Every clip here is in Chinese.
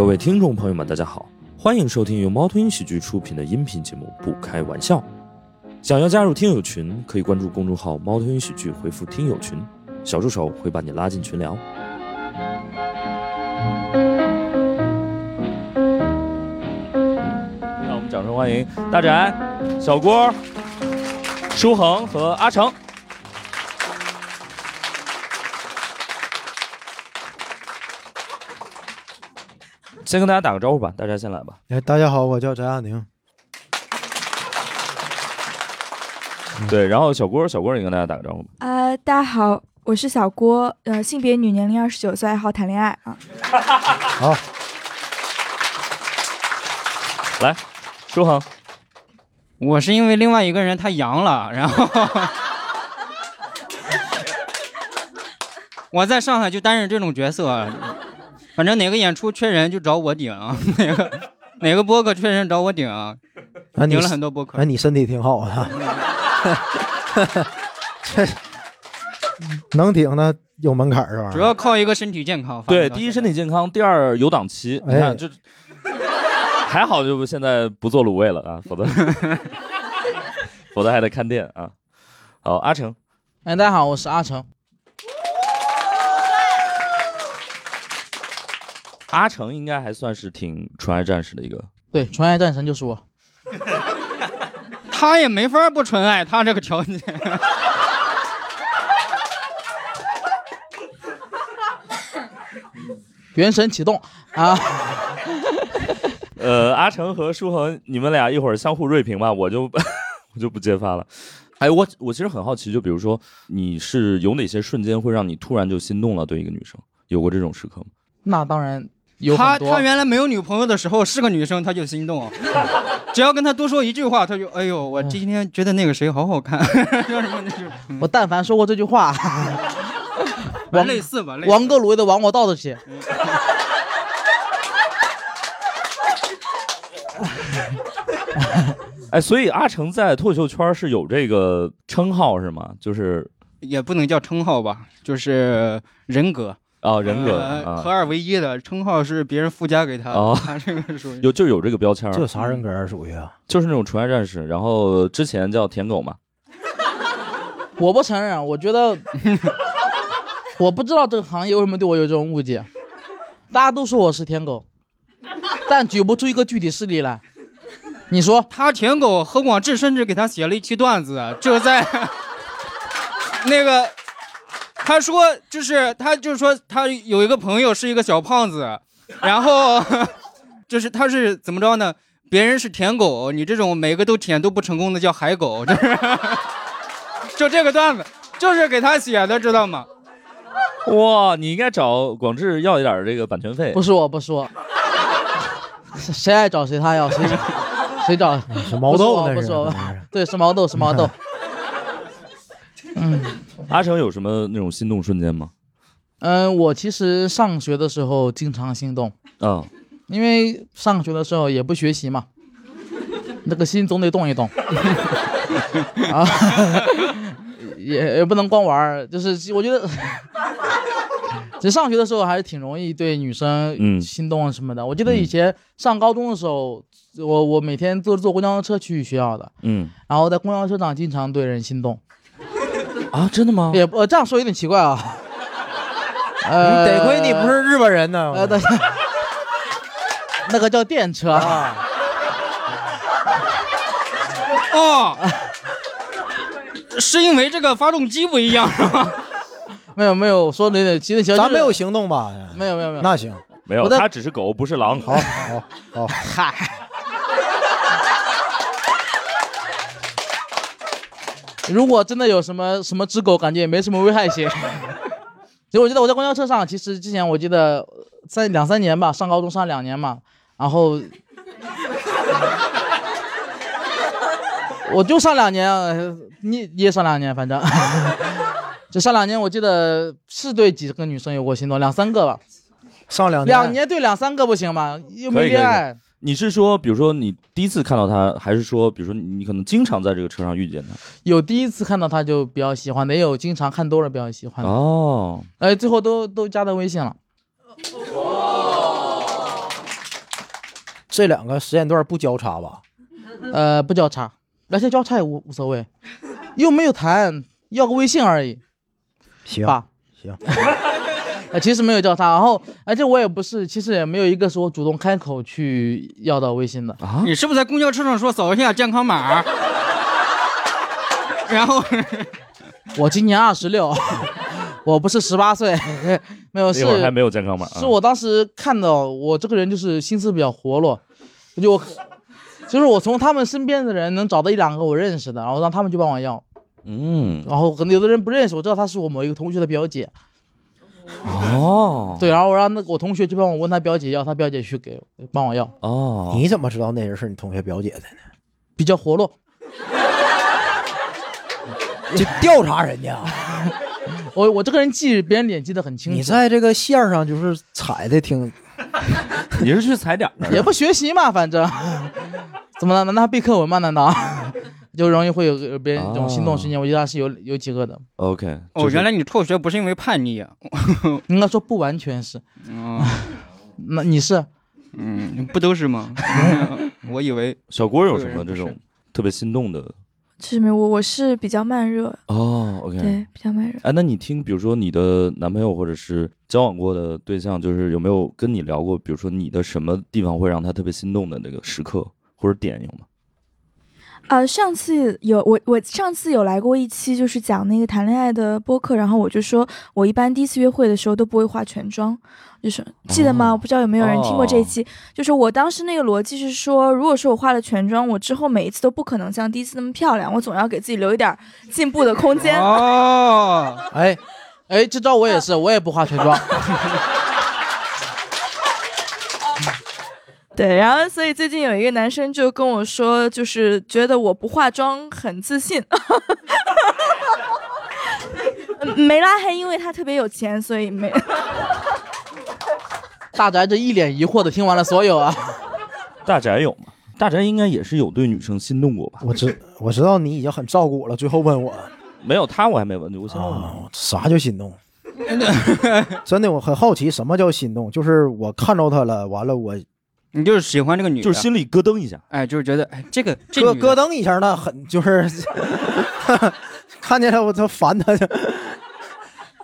各位听众朋友们，大家好，欢迎收听由猫头鹰喜剧出品的音频节目《不开玩笑》。想要加入听友群，可以关注公众号“猫头鹰喜剧”，回复“听友群”，小助手会把你拉进群聊。让我们掌声欢迎大展、小郭、舒恒和阿成。先跟大家打个招呼吧，大家先来吧。哎，大家好，我叫翟亚宁。对，然后小郭，小郭，你跟大家打个招呼吧。呃，大家好，我是小郭，呃，性别女，年龄二十九岁，爱好谈恋爱啊。好，来，舒恒，我是因为另外一个人他阳了，然后 我在上海就担任这种角色，反正哪个演出缺人就找我顶啊，哪个哪个播客缺人找我顶，啊，你顶了很多播客哎，。你身体挺好的，这能顶的有门槛儿是吧？主要靠一个身体健康。对，第一身体健康，第二有档期。你哎看这，还好就现在不做卤味了啊，否则 否则还得看店啊。好，阿成，哎，大家好，我是阿成。阿成应该还算是挺纯爱战士的一个。对，纯爱战神就是我。他也没法不纯爱，他这个条件。元神启动啊！呃，阿成和舒恒，你们俩一会儿相互锐评吧，我就我就不揭发了。哎，我我其实很好奇，就比如说你是有哪些瞬间会让你突然就心动了？对一个女生，有过这种时刻吗？那当然有他。他原来没有女朋友的时候是个女生，他就心动，只要跟他多说一句话，他就哎呦，我今天觉得那个谁好好看，叫什么那种。我但凡说过这句话，王类似吧，类似。王哥鲁豫的王我倒着去。哎，所以阿成在脱口秀圈是有这个称号是吗？就是也不能叫称号吧，就是人格啊，人格呃合啊，二为一的称号是别人附加给他的，哦他 这个属于有就有这个标签，这啥人格儿属于啊？就是那种纯爱战士。然后之前叫舔狗嘛，我不承认，我觉得 我不知道这个行业为什么对我有这种误解。大家都说我是舔狗，但举不出一个具体事例来。你说他舔狗，何广智甚至给他写了一期段子，就在那个他说就是他就是说他有一个朋友是一个小胖子，然后 就是他是怎么着呢？别人是舔狗，你这种每个都舔都不成功的叫海狗，就是就这个段子就是给他写的，知道吗？哇，你应该找广志要一点这个版权费不。是我，不是我，谁谁爱找谁他要，谁谁找是毛豆不是我可能是对，是毛豆，是毛豆。嗯。阿成有什么那种心动瞬间吗？嗯，我其实上学的时候经常心动，嗯，因为上学的时候也不学习嘛，那个心总得动一动。啊，也也不能光玩儿，就是我觉得。其实上学的时候还是挺容易对女生嗯。心动什么的。我记得以前上高中的时候，我我每天坐坐公交车去学校的，嗯。然后在公交车上经常对人心动。啊，真的吗？也呃这样说有点奇怪啊。呃，嗯得亏你不是日本人呢。呃，对，那个叫电车。啊，哦，是因为这个发动机不一样是吗？没有没有，我说的有点，其实咱没有行动吧？没有没有没有。那行，没有，他只是狗，不是狼。好，好，好，嗨。如果真的有什么什么只狗，感觉也没什么危害性。其实我记得我在公交车上，其实之前我记得三两三年吧，上高中上两年嘛，然后我就上两年，呃你你也上两年，反正 就上两年，我记得是对几个女生有过心动，两三个吧。上两年两年对两三个不行吗？又没可以可以恋爱。你是说，比如说你第一次看到他，还是说，比如说你你可能经常在这个车上遇见他？有第一次看到他就比较喜欢的，也有经常看多了比较喜欢的。哦，哎，最后都都加的微信了。这两个时间段不交叉吧？呃，不交叉，而且交叉也无无所谓，又没有谈，要个微信而已，行爸。行，呃，其实没有叫他，然后而且我也不是，其实也没有一个是我主动开口去要到微信的。啊，你是不是在公交车上说扫一下健康码？然后 我今年二十六，我不是十八岁，没有是那会儿还没有健康码啊，是我当时看到我这个人就是心思比较活络，我就我就是我从他们身边的人能找到一两个我认识的，然后让他们去帮我要，嗯，然后可能有的人不认识，我知道她是我某一个同学的表姐，哦，对，然后我让那我同学去帮我问他表姐要，他表姐去给帮我要，哦，你怎么知道那人是你同学表姐的呢？比较活络。就调查人家，我我这个人记别人脸记得很清楚，你在这个线儿上就是踩的挺，你是去踩点儿的，也不学习嘛，反正 怎么了？难道背课文吗？难道就容易会有有别人这种心动瞬间？我觉得是有有几个的，OK，哦，原来你辍学不是因为叛逆啊？应该说不完全是。嗯那你是？嗯，不都是吗？我以为 小郭有什么这种特别心动的？其实没有，我我是比较慢热，哦，OK，对，比较慢热。哎，那你听，比如说你的男朋友或者是交往过的对象，就是有没有跟你聊过，比如说你的什么地方会让他特别心动的那个时刻或者点有吗？呃，上次有我我上次有来过一期，就是讲那个谈恋爱的播客，然后我就说我一般第一次约会的时候都不会化全妆，就是记得吗？哦我不知道有没有人听过这一期，就是我当时那个逻辑是说，如果说我化了全妆，我之后每一次都不可能像第一次那么漂亮，我总要给自己留一点进步的空间。哦，哎，哎，这招我也是，我也不化全妆。对，然后所以最近有一个男生就跟我说，就是觉得我不化妆很自信。嗯 没拉黑，因为他特别有钱，所以没。大宅这一脸疑惑的听完了所有啊，大宅有吗？大宅应该也是有对女生心动过吧？我知我知道你已经很照顾我了，最后问我没有他我还没问，我先问你。啊，啥叫心动？真的，我很好奇什么叫心动，就是我看着他了，完了我你就是喜欢这个女的，就是心里咯噔一下，哎，就是觉得哎，这个这咯咯噔一下，那很就是 看见了我就烦他，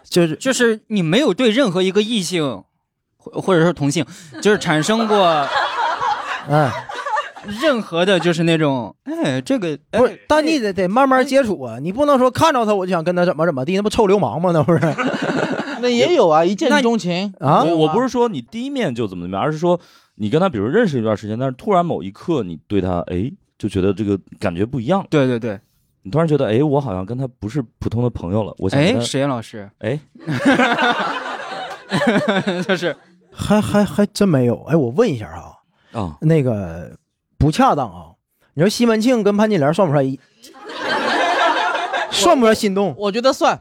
就是就是你没有对任何一个异性，或或者说同性，就是产生过 哎，任何的，就是那种哎，这个哎不是，但你得得慢慢接触啊，你不能说看着他我就想跟他怎么怎么地，那不臭流氓吗？那不是那也有啊，一见钟情啊我我不是说你第一面就怎么怎么样，而是说你跟他比如认识一段时间，但是突然某一刻你对他哎就觉得这个感觉不一样，对对对，你突然觉得哎我好像跟他不是普通的朋友了，我想跟哎，他实验老师，哎 就是还还还真没有。哎，我问一下啊，啊那个不恰当啊，你说西门庆跟潘金莲算不算一？算不算心动？我觉得算，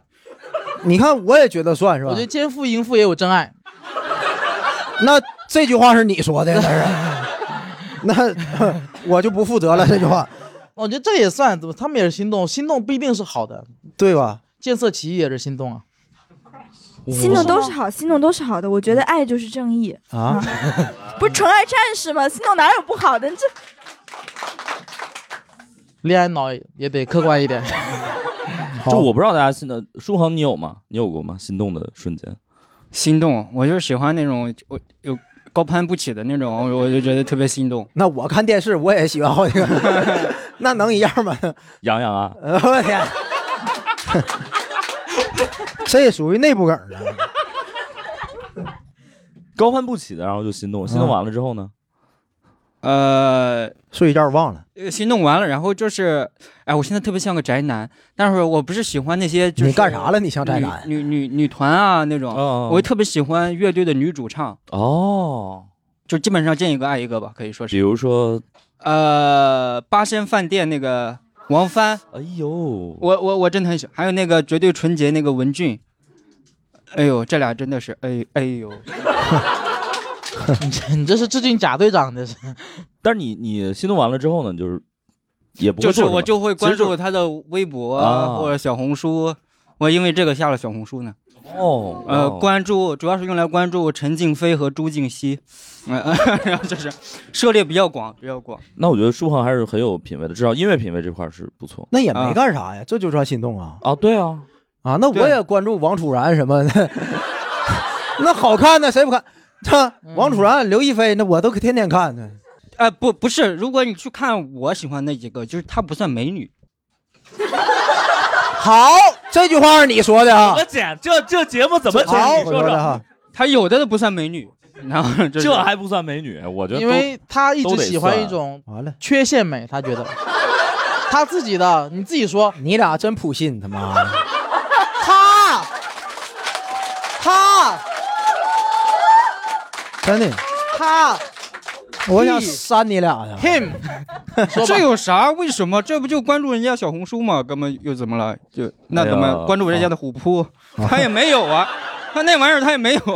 你看，我也觉得算是吧？我觉得奸夫淫妇也有真爱。那这句话是你说的，那是，那我就不负责了。这句话，我觉得这也算，怎么他们也是心动，心动不一定是好的，对吧？见色起意也是心动啊。心动都是好，心动都是好的。我觉得爱就是正义，啊，不是纯爱战士吗？心动哪有不好的？这恋爱脑也得客观一点。好就我不知道大家现在舒恒你有吗？你有过吗？心动的瞬间？心动，我就是喜欢那种我有高攀不起的那种，我就觉得特别心动。那我看电视，我也喜欢好几个，那能一样吗？洋洋啊，呃我天，这也属于内部梗了。高攀不起的，然后就心动，心动完了之后呢？呃，睡一觉忘了，呃心动完了，然后就是，哎，我现在特别像个宅男，但是我不是喜欢那些就是你干啥了？你像宅男？女女女女团啊那种，哦我特别喜欢乐队的女主唱，哦，就基本上见一个爱一个吧，可以说是。比是。如说，呃，八仙饭店那个王帆，哎呦，我我我真的很喜欢，还有那个绝对纯洁那个文俊，哎呦，这俩真的是，哎哎呦，你 这你这是致敬贾队长，这是。但是你你心动完了之后呢，就是也不会就是我就会关注他的微博啊或者小红书，我因为这个下了小红书呢。哦，呃，哦关注主要是用来关注陈静飞和朱静熙，嗯、然后就是涉猎比较广，比较广。那我觉得舒恒还是很有品位的，至少音乐品味这块是不错。那也没干啥呀，这就算心动啊啊，对啊，啊！那我也关注王楚然什么的，那好看呢，谁不看？这王楚然、刘亦菲，那我都天天看呢。呃，不，不是，如果你去看我喜欢那几个，就是她不算美女，好，这句话是你说的啊？剪？这这节目怎么好，我说说哈。她有的都不算美女，然后就是这还不算美女？我觉得因为他一直喜欢一种完了，缺陷美，他觉得他自己的，你自己说，你俩真普信，他妈的。他他真的，他我想扇你俩呀！him 这，有啥？为什么？这不就关注人家小红书吗？哥们又怎么了？就那怎么关注人家的虎扑？他也没有啊，他那玩意儿他也没有。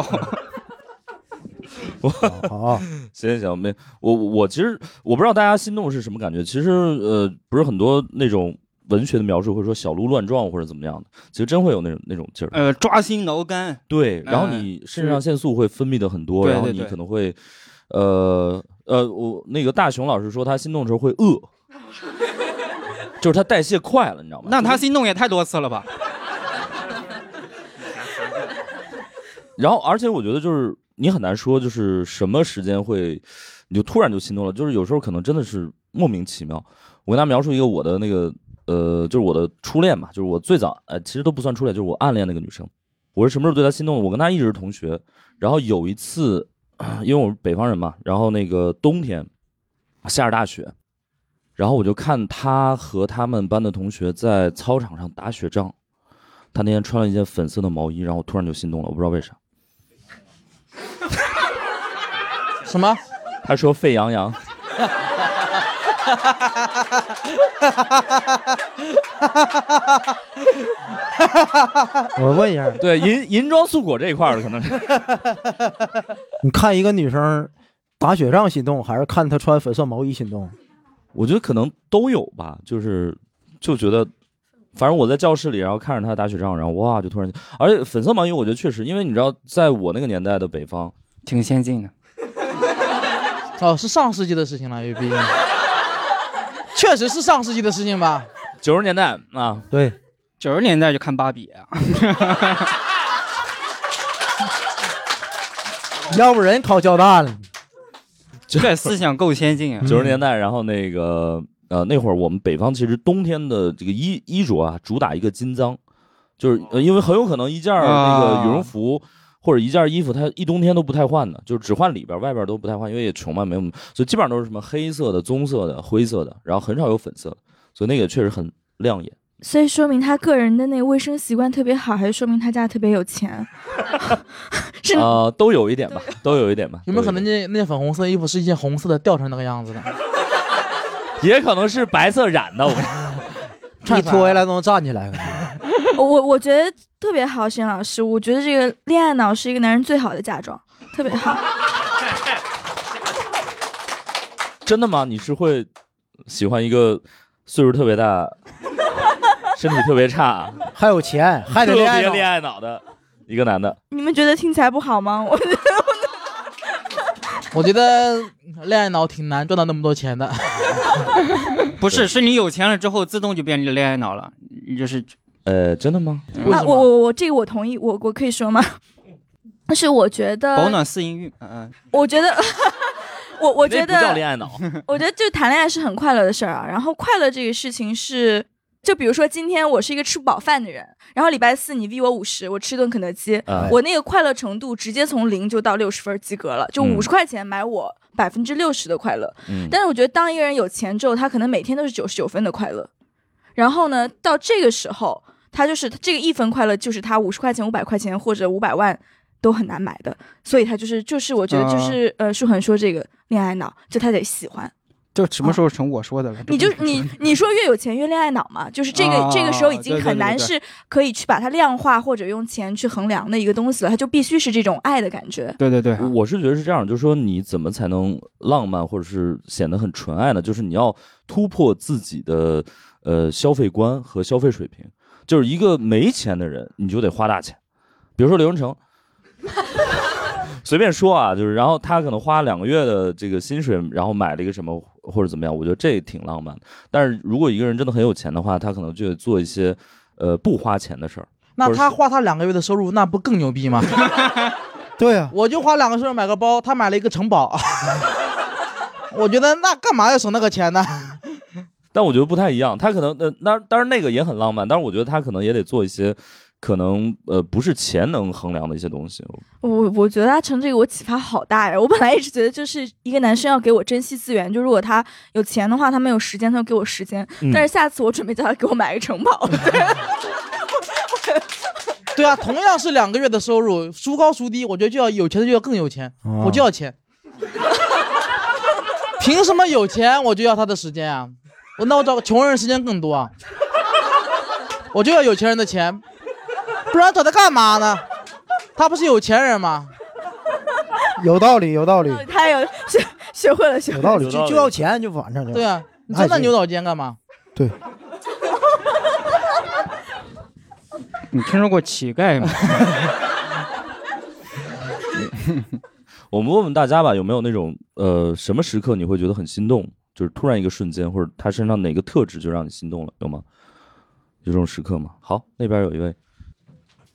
好，行行行，没我我其实我不知道大家心动是什么感觉。其实呃，不是很多那种文学的描述会说小鹿乱撞或者怎么样的，其实真会有那种那种劲儿。呃，抓心挠肝。对，然后哎你肾上腺素会分泌的很多，然后你可能会，呃呃，我那个大熊老师说他心动的时候会饿，就是他代谢快了，你知道吗？那他心动也太多次了吧？然后，而且我觉得就是你很难说，就是什么时间会，你就突然就心动了。就是有时候可能真的是莫名其妙。我跟他描述一个我的那个，呃，就是我的初恋嘛，就是我最早，呃，其实都不算初恋，就是我暗恋那个女生。我是什么时候对她心动的？我跟她一直是同学，然后有一次，因为我是北方人嘛，然后那个冬天下着大雪，然后我就看她和他们班的同学在操场上打雪仗。她那天穿了一件粉色的毛衣，然后我突然就心动了，我不知道为啥。什么？他说沸羊羊，我问一下，对银银装素裹这一块儿的可能是。你看一个女生打雪仗心动，还是看她穿粉色毛衣心动？我觉得可能都有吧，就是就觉得，反正我在教室里，然后看着她打雪仗，然后哇，就突然，而且粉色毛衣，我觉得确实，因为你知道，在我那个年代的北方，挺先进的。哦，是上世纪的事情了，毕竟，确实是上世纪的事情吧？九十年代啊，对，九十年代就看芭比啊，要不人考交大了。这思想够先进啊。九十年代，然后那个呃那会儿我们北方其实冬天的这个衣衣着啊，主打一个金脏，就是呃因为很有可能一件儿那个羽绒服。或者一件衣服，它一冬天都不太换的，就是只换里边，外边都不太换，因为也穷嘛，没有，所以基本上都是什么黑色的、棕色的、灰色的，然后很少有粉色的，所以那个确实很亮眼。所以说明他个人的那个卫生习惯特别好，还是说明他家特别有钱？是啊、都有一点吧，都有一点吧。有没有可能那那件粉红色衣服是一件红色的吊成那个样子的？也可能是白色染的？我一脱下来都能站起来。我我我觉得特别好，沈老师，我觉得这个恋爱脑是一个男人最好的嫁妆，特别好。真的吗？你是会喜欢一个岁数特别大、身体特别差、还有钱，还得特恋爱脑别恋爱脑的一个男的？你们觉得听起来不好吗？我觉得我觉得恋爱脑挺难赚到那么多钱的。不是，是你有钱了之后自动就变成恋爱脑了，你就是呃，真的吗？我我我这个我同意，我我可以说吗？但 是我觉得，保暖四音韵。嗯嗯，我觉得，我我觉得不叫得，恋爱脑。我觉得就谈恋爱是很快乐的事儿啊。然后快乐这个事情是，就比如说今天我是一个吃不饱饭的人，然后礼拜四你 V 我五十，我吃顿肯德基，啊我那个快乐程度直接从零就到六十分及格了，就嗯五十块钱买我百分之六十的快乐。嗯，但是我觉得，当一个人有钱之后，他可能每天都是九十九分的快乐。然后呢，到这个时候，他就是这个一分快乐，就是他五十块钱、五百块钱或者五百万都很难买的。所以他就是就是，我觉得就是、呃，舒恒说这个恋爱脑，就他得喜欢。就什么时候成我说的了？你就你你说越有钱越恋爱脑嘛，就是这个、啊这个时候已经很难是可以去把它量化或者用钱去衡量的一个东西了，它就必须是这种爱的感觉。对对对，我是觉得是这样，就是说你怎么才能浪漫或者是显得很纯爱呢？就是你要突破自己的呃消费观和消费水平。就是一个没钱的人，你就得花大钱；比如说刘文成，随便说啊，就是然后他可能花两个月的这个薪水，然后买了一个什么或者怎么样，我觉得这挺浪漫的。但是如果一个人真的很有钱的话，他可能就得做一些呃不花钱的事儿。那他花他两个月的收入，那不更牛逼吗？对啊、我就花两个收入买个包，他买了一个城堡。我觉得那干嘛要省那个钱呢？但我觉得不太一样，他可能呃，那当然那个也很浪漫，但是我觉得他可能也得做一些可能呃不是钱能衡量的一些东西。我我觉得他成这个我启发好大呀！我本来一直觉得就是一个男生要给我珍惜资源，就如果他有钱的话，他没有时间，他就给我时间。嗯但是下次我准备叫他给我买个城堡。对啊，同样是两个月的收入，孰高孰低？我觉得就要有钱的就要更有钱，哦我就要钱。凭什么有钱我就要他的时间啊？我那我找个穷人时间更多啊？我就要有钱人的钱，不然找他干嘛呢？他不是有钱人吗？有道理，有道理，他有学学会了学会了。有道理，就就要钱，就反正就对啊，你那行钻那牛角尖干嘛？对，你听说过乞丐吗？我们问问大家吧，有没有那种呃什么时刻你会觉得很心动？就是突然一个瞬间，或者他身上哪个特质就让你心动了，有吗？有这种时刻吗？好，那边有一位，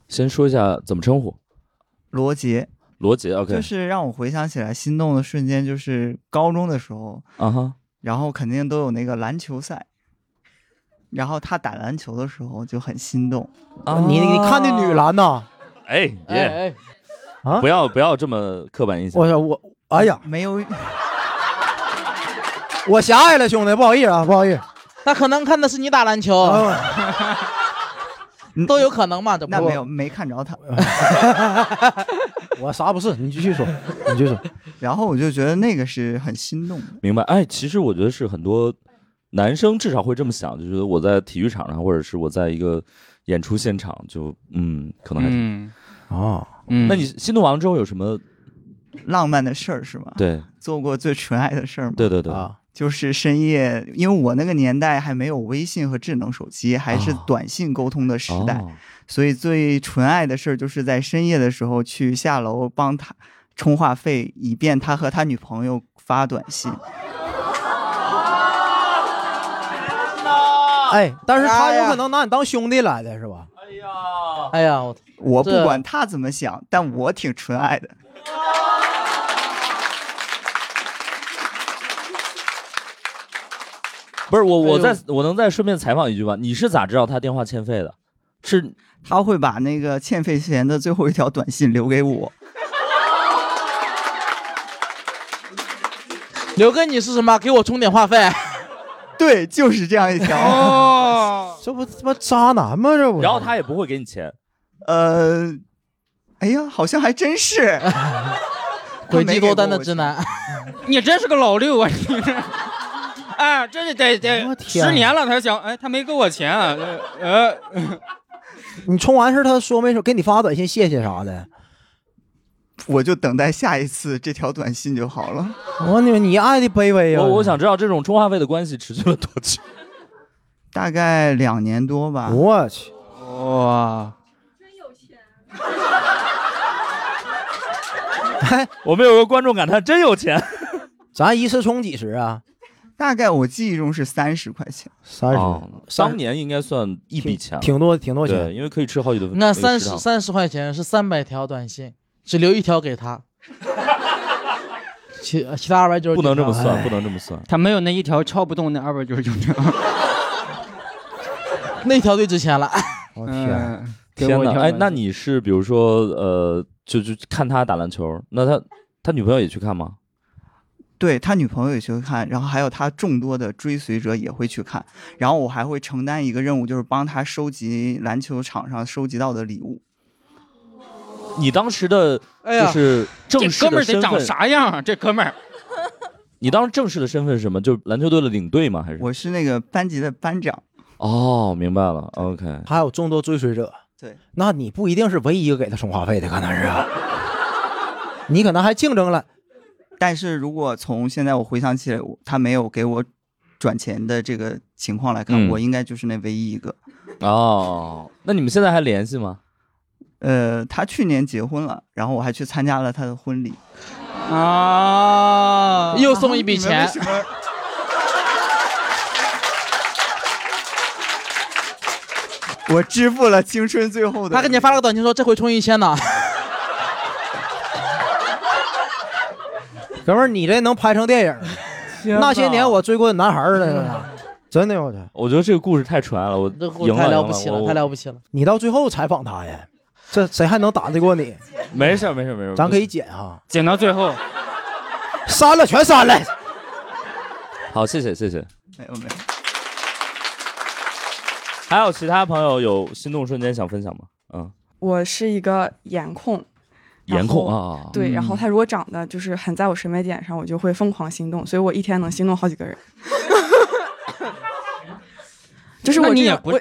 先说一下怎么称呼，罗杰，罗杰，OK，就是让我回想起来心动的瞬间，就是高中的时候，啊哈，然后肯定都有那个篮球赛，然后他打篮球的时候就很心动。啊你你看那女，篮呐哎哎耶，哎，啊不，要不要这么刻板印象我，说我，哎呀，没有，我狭隘了，兄弟，不好意思啊，不好意思。那可能看的是你打篮球，啊 都有可能嘛？这不那没有没看着他。我啥不是，你继续说，你继续说。然后我就觉得那个是很心动的。明白？哎，其实我觉得是很多男生至少会这么想，就觉得我在体育场上，或者是我在一个演出现场，就嗯，可能还挺。嗯啊，嗯，那你心动完了之后有什么？浪漫的事儿是吗？对做过最纯爱的事儿吗？对对对，啊，就是深夜，因为我那个年代还没有微信和智能手机，还是哦短信沟通的时代，哦所以最纯爱的事儿就是在深夜的时候去下楼帮他充话费，以便他和他女朋友发短信。哎，但是他有可能拿你当兄弟来的是吧？哎呀，哎呀我不管他怎么想，但我挺纯爱的。不是我，我再我能再顺便采访一句吗？你是咋知道他电话欠费的？是他会把那个欠费前的最后一条短信留给我，留给你是什么？给我充点话费。对，就是这样一条。哦，这不他妈渣男吗？这不？然后他也不会给你钱，呃，哎呀，好像还真是。诡计多端的直男，你真是个老六啊！你这，哎，这是得得我天十年了，他想，哎，他没给我钱啊，呃，你充完事他说没说给你发短信谢谢啥的？我就等待下一次这条短信就好了。我你你爱的卑微呀！我我想知道这种充话费的关系持续了多久？大概两年多吧。我去，哇，真有钱哎，我们有个观众感叹真有钱，咱一次充几十啊？大概我记忆中是三十块钱。三十，哦，当年应该算一笔钱，挺多挺多，钱。因为可以吃好几顿。饭那三十三十块钱是三百条短信，只留一条给他，其其他二百九十不能这么哎算，不能这么算。他没有那一条敲不动那二百九十九条。那条最值钱了。我天，天哪，哎，那你是比如说呃，就就看他打篮球，那他他女朋友也去看吗？对他女朋友也去看，然后还有他众多的追随者也会去看，然后我还会承担一个任务，就是帮他收集篮球场上收集到的礼物。你当时的哎，就是正这式哥们儿得长的身份，啥样啊？这哥们儿，你当时正式的身份是什么？就是篮球队的领队吗？还是？我是那个班级的班长，哦，明白了，OK。还有众多追随者，对，那你不一定是唯一一个给他充话费的，可能是啊，你可能还竞争了。但是如果从现在我回想起来，他没有给我转钱的这个情况来看，嗯我应该就是那唯一一个。哦，那你们现在还联系吗？呃，他去年结婚了，然后我还去参加了他的婚礼。啊，又送一笔钱，我支付了青春最后的。他给你发了个短信说这回充一千呢。哥们儿，你这能拍成电影？那些年我追过的男孩儿了，真的我操！我觉得这个故事太纯爱了，我赢了太了了，不起了，太了不起了。你到最后采访他呀，这谁还能打得过你？没事儿没事儿没事儿，咱可以剪哈，剪到最后，删了全删了。好，谢谢谢谢。没有没有，还有其他朋友有心动瞬间想分享吗？嗯，我是一个颜控，颜控然啊，对，嗯然后他如果长得就是很在我审美点上，我就会疯狂心动，所以我一天能心动好几个人。就是我你也不我、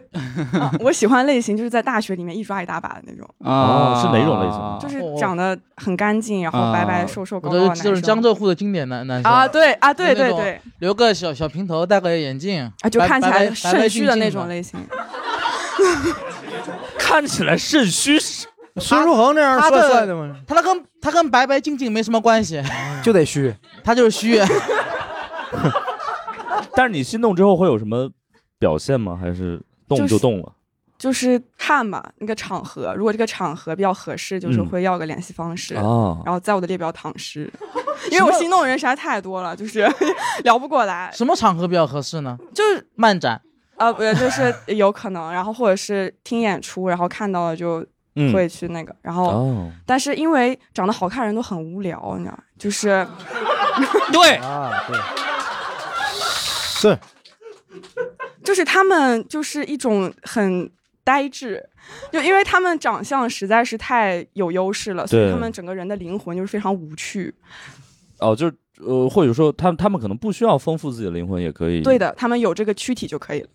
啊，我喜欢类型就是在大学里面一抓一大把的那种，哦是哪种类型就是哦长得很干净，然后白白瘦瘦高高的男生。就是江浙沪的经典男男生啊，对啊，对对对，留个小小平头，戴个眼镜啊，就 看起来肾虚的那种类型。看起来肾虚，孙书恒这样他帅帅的吗？他跟他跟白白净净没什么关系，就得虚，他就是虚。但是你心动之后会有什么表现吗？还是动就动了？就是看吧，那个场合，如果这个场合比较合适，就是嗯会要个联系方式，哦然后在我的列表躺尸，因为我心动的人实在太多了，就是 聊不过来，什么场合比较合适呢？就是漫展，啊，不是，就是有可能，然后或者是听演出，然后看到了就嗯。会去那个，然后，哦。但是因为长得好看人都很无聊，你知道，就是 对。啊，对，是。就是他们就是一种很呆滞，就因为他们长相实在是太有优势了，所以他们整个人的灵魂就是非常无趣。哦，就是呃，或者说他们他们可能不需要丰富自己的灵魂，也可以。对的，他们有这个躯体就可以了。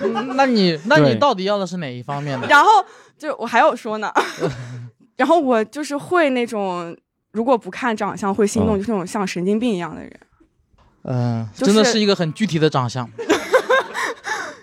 嗯那你那你对到底要的是哪一方面的？然后就我还有说呢，然后我就是会那种如果不看长相会心动，嗯就是那种像神经病一样的人。嗯，就是真的是一个很具体的长相。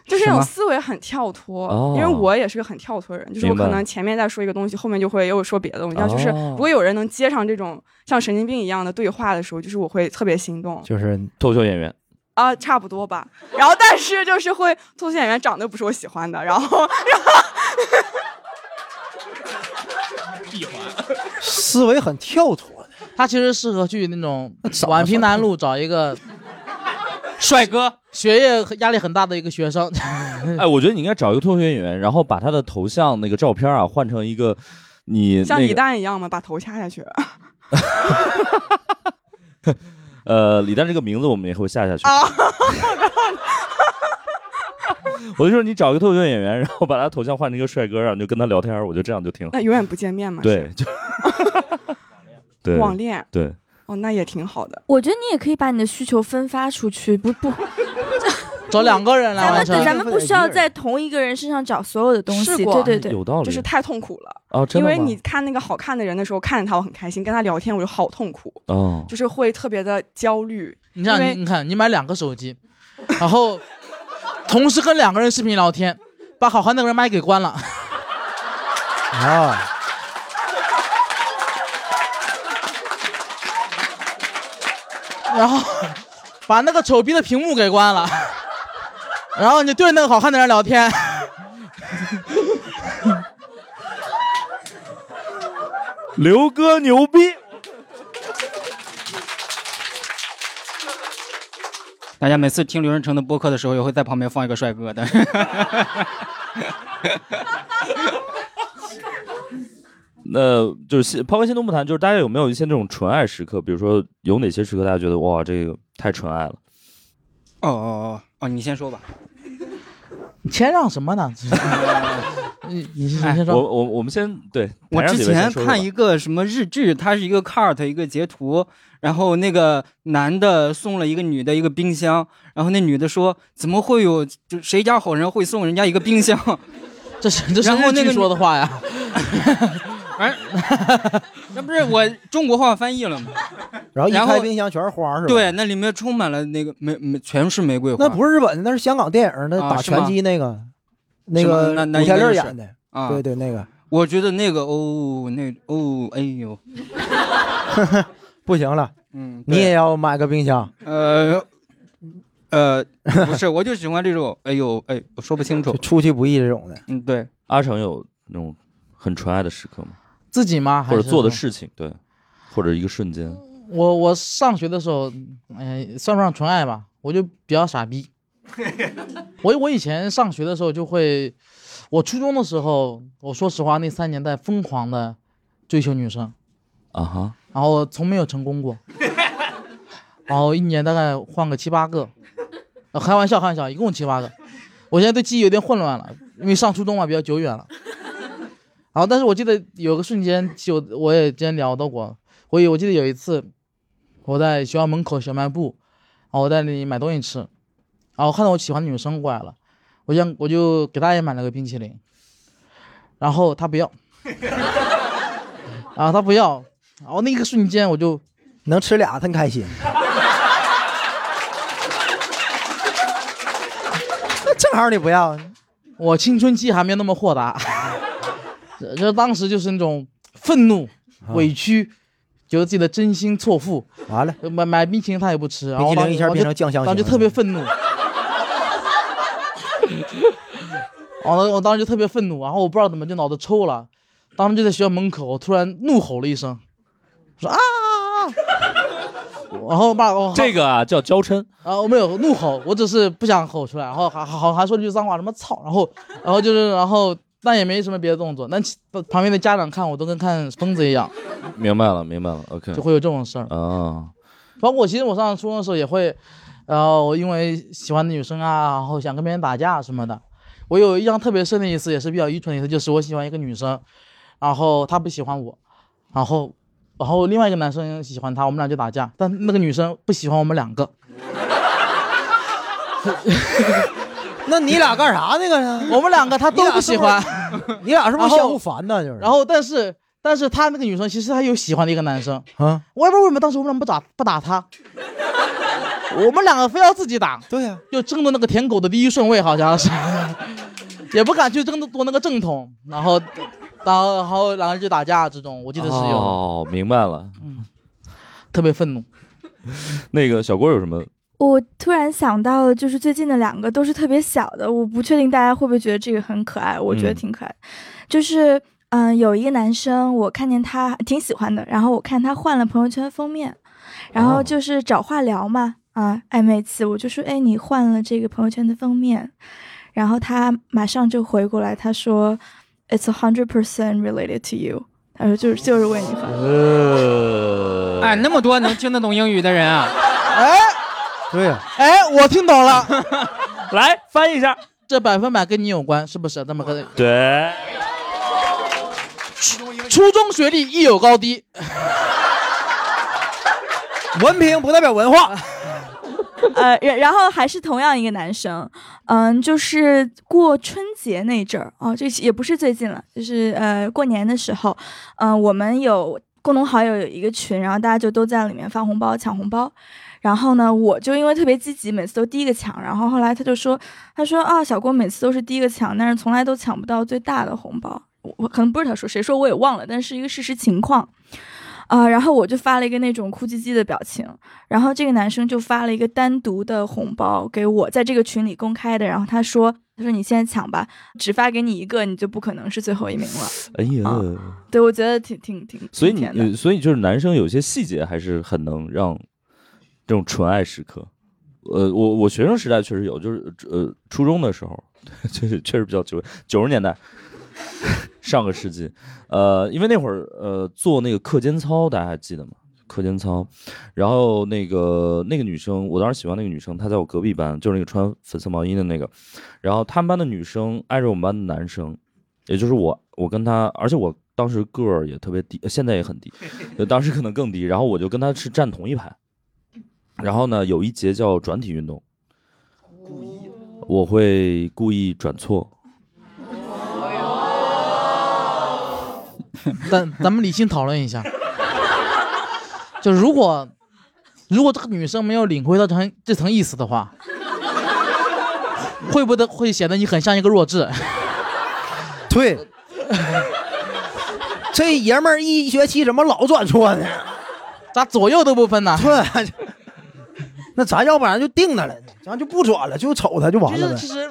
就是那种么思维很跳脱，哦因为我也是个很跳脱的人，就是我明白可能前面在说一个东西，后面就会又说别的东西。然后就是哦如果有人能接上这种像神经病一样的对话的时候，就是我会特别心动就是脱口秀演员。啊，差不多吧。然后但是就是会脱口秀演员长得不是我喜欢的，然后然后。闭环思维很跳脱的。他其实适合去那种宛平南路找一个帅哥，学业压力很大的一个学生。哎，我觉得你应该找一个脱口秀演员，然后把他的头像那个照片啊换成一个你像李那个诞一样嘛，把头掐下去。呃李诞这个名字我们也会下下去。啊，我就说你找一个脱口秀演员，然后把他头像换成一个帅哥，然后你就跟他聊天，我觉得这样就挺好。那永远不见面嘛。对，就 对网恋对，哦，那也挺好的。我觉得你也可以把你的需求分发出去，不不，找两个人来咱完成。们咱们不需要在同一个人身上找所有的东西，试过对对对，有道理。就是太痛苦了，哦，真的吗因为你看那个好看的人的时候，看着他我很开心，跟他聊天我就好痛苦，哦，就是会特别的焦虑。你这样，你你看，你买两个手机，然后同时跟两个人视频聊天，把好看那个人麦给关了。啊，然后把那个丑逼的屏幕给关了，然后你对着那个好看的人聊天。刘哥牛逼！大家每次听刘仁成的播客的时候，也会在旁边放一个帅哥的。那就是抛开心动不谈，就是大家有没有一些那种纯爱时刻？比如说有哪些时刻大家觉得哇，这个太纯爱了？哦哦哦哦，你先说吧。你谦让什么呢？你你你先我说。我我们先对，我之前看一个什么日剧，它是一个 cart 一个截图，然后那个男的送了一个女的一个冰箱，然后那女的说怎么会有就谁家好人会送人家一个冰箱？这是这是日剧然后那个说的话呀。哎，那不是我中国话翻译了吗？然后一然后开冰箱全是花是吧？对，，那里面充满了那个玫玫全是玫瑰花。那不是日本的，那是香港电影那打拳击那个，那个那那古天乐演的。啊，对对，那个我觉得那个哦，那哦，哎呦，不行了，嗯，你也要买个冰箱。呃呃，不是，我就喜欢这种，哎呦，哎，我说不清楚，出其不意这种的。嗯，对，阿成有那种很纯爱的时刻吗？自己吗？或者做的事情，对，或者一个瞬间。我我上学的时候，哎、算不上纯爱吧，我就比较傻逼。我我以前上学的时候就会，我初中的时候，我说实话，那三年在疯狂的追求女生，啊哈，然后从没有成功过，然后一年大概换个七八个，呃开玩笑开玩笑，一共七八个。我现在对记忆有点混乱了，因为上初中嘛比较久远了。然后，但是我记得有个瞬间，就我也之前聊到过，我有我记得有一次，我在学校门口小卖部，然后我在那里买东西吃，然后看到我喜欢的女生过来了，我想我就给她也买了个冰淇淋，然后她不要，然后她不要，然后那个瞬间我就能吃俩，真开心。正好你不要，我青春期还没那么豁达，这这当时就是那种愤怒、啊委屈，觉得自己的真心错付。完了，买买冰淇淋他也不吃，然后冰淇淋一下变成酱香然后就特别愤怒。我我当时就特别愤怒，然后我不知道怎么就脑子抽了，当时就在学校门口，我突然怒吼了一声，我说啊啊啊！然后把我这个啊叫娇嗔，啊，我没有怒吼，我只是不想吼出来，然后还还还说了句脏话，什么操，然后然后就是然后但也没什么别的动作，那其旁边的家长看我都跟看疯子一样，明白了，明白了，OK，就会有这种事儿。啊，包括其实我上初中的时候也会，然后我因为喜欢的女生啊，然后想跟别人打架什么的。我有印象特别深的一次，也是比较愚蠢的一次，就是我喜欢一个女生，然后她不喜欢我，然后然后另外一个男生喜欢她，我们俩就打架，但那个女生不喜欢我们两个。那你俩干啥那个呀？我们两个他都不喜欢，你俩是不是相互烦呢？就是，然后但是但是他那个女生其实她有喜欢的一个男生，啊，我也不知道为什么当时我们俩不打不打他，我们两个非要自己打，对呀、就争的那个舔狗的第一顺位，好像是，也不敢去争夺那个正统，然后，然后然后两个人就打架，这种我记得是有，哦，明白了。嗯特别愤怒。那个小郭有什么？我突然想到了，就是最近的两个都是特别小的，我不确定大家会不会觉得这个很可爱，我觉得嗯。挺可爱。的。就是嗯、有一个男生，我看见他挺喜欢的，然后我看他换了朋友圈封面，然后哦。就是找话聊嘛，啊，暧昧期，我就说，哎，你换了这个朋友圈的封面，然后他马上就回过来，他说，It's a hundred percent related to you，他说就是就是为你换。呃，哎，那么多能听得懂英语的人啊，哎对呀、哎，我听懂了，来翻译一下。这百分百跟你有关，是不是？这么个对，初中学历亦有高低，文凭不代表文化。呃，然然后还是同样一个男生，嗯，就是过春节那阵儿哦，这也不是最近了，就是呃过年的时候，嗯、我们有共同好友有一个群，然后大家就都在里面发红包抢红包。然后呢，我就因为特别积极，每次都第一个抢。然后后来他就说，他说啊，小郭每次都是第一个抢，但是从来都抢不到最大的红包。我我可能不是他说，谁说我也忘了，但是一个事实情况。啊、然后我就发了一个那种哭唧唧的表情，然后这个男生就发了一个单独的红包给我，在这个群里公开的。然后他说：“他说你现在抢吧，只发给你一个，你就不可能是最后一名了。哎呀，啊对，我觉得挺挺挺，所以你，所以就是男生有些细节还是很能让这种纯爱时刻。呃，我我学生时代确实有，就是呃初中的时候，确实确实比较久，九十年代，上个世纪，呃，因为那会儿呃做那个课间操，大家还记得吗？课间操，然后那个那个女生，我当时喜欢那个女生，她在我隔壁班，就是那个穿粉色毛衣的那个，然后他们班的女生挨着我们班的男生，也就是我，我跟她，而且我当时个儿也特别低，现在也很低，当时可能更低，然后我就跟她是站同一排，然后呢，有一节叫转体运动，故意我会故意转错，咱咱们理性讨论一下，就如果如果这个女生没有领会到这层这层意思的话，会不会会显得你很像一个弱智？对，这爷们儿一学期怎么老转错呢？咋左右都不分呢？对，那咱要不然就定他了，咱就不转了，就瞅他就完了呗。就是其实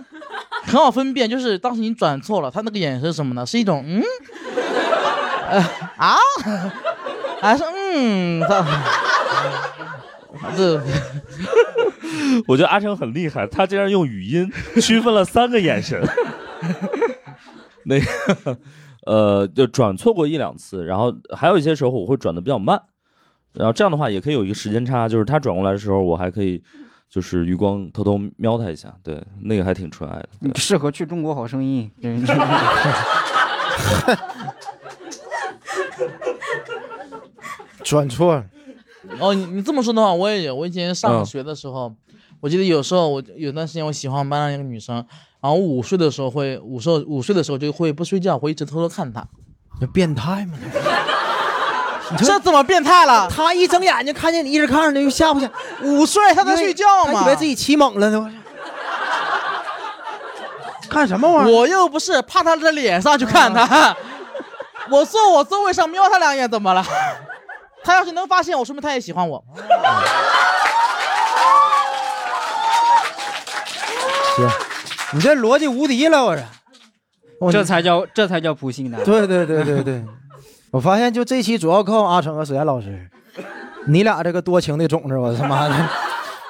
很好分辨，就是当时你转错了，他那个眼神什么呢？是一种嗯，呃啊，还是嗯，他这 我觉得阿成很厉害，他竟然用语音区分了三个眼神。那个，呃，就转错过一两次，然后还有一些时候我会转的比较慢，然后这样的话也可以有一个时间差，就是他转过来的时候，我还可以就是余光偷偷瞄他一下，对，那个还挺纯爱的。对适合去中国好声音。转错了，哦，你你这么说的话，我也有。我以前上嗯学的时候，我记得有时候我有段时间我喜欢班上一个女生，然后我午睡的时候会午睡午睡的时候就会不睡觉，会一直偷偷看她。这变态吗？这怎么变态了？他一睁眼睛看见你一直看着他，就吓不吓？午睡他在睡觉吗？他以为自己起猛了呢。看什么玩意儿？我又不是怕他的脸上去看他，我坐我座位上瞄他两眼怎么了？他要是能发现我，说明他也喜欢我。行，你这逻辑无敌了，我这。我这才叫这才叫普信男。对对对对对，我发现就这期主要靠阿成和史岩老师，你俩这个多情的种子，我他妈的，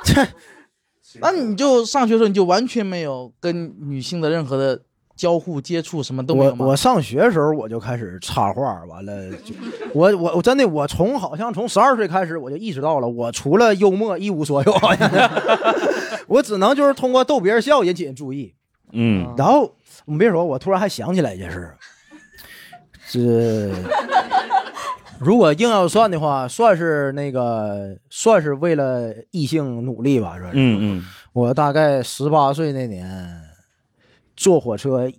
这 那你就上学的时候你就完全没有跟女性的任何的交互接触，什么都没有吗？我我上学的时候我就开始插画，完了就我我我真的我从好像从十二岁开始我就意识到了，我除了幽默一无所有，好像 我只能就是通过逗别人笑引起人注意。嗯，然后你别说，我突然还想起来一件事儿，是如果硬要算的话，算是那个算是为了异性努力吧，算是。嗯嗯，我大概十八岁那年，坐火车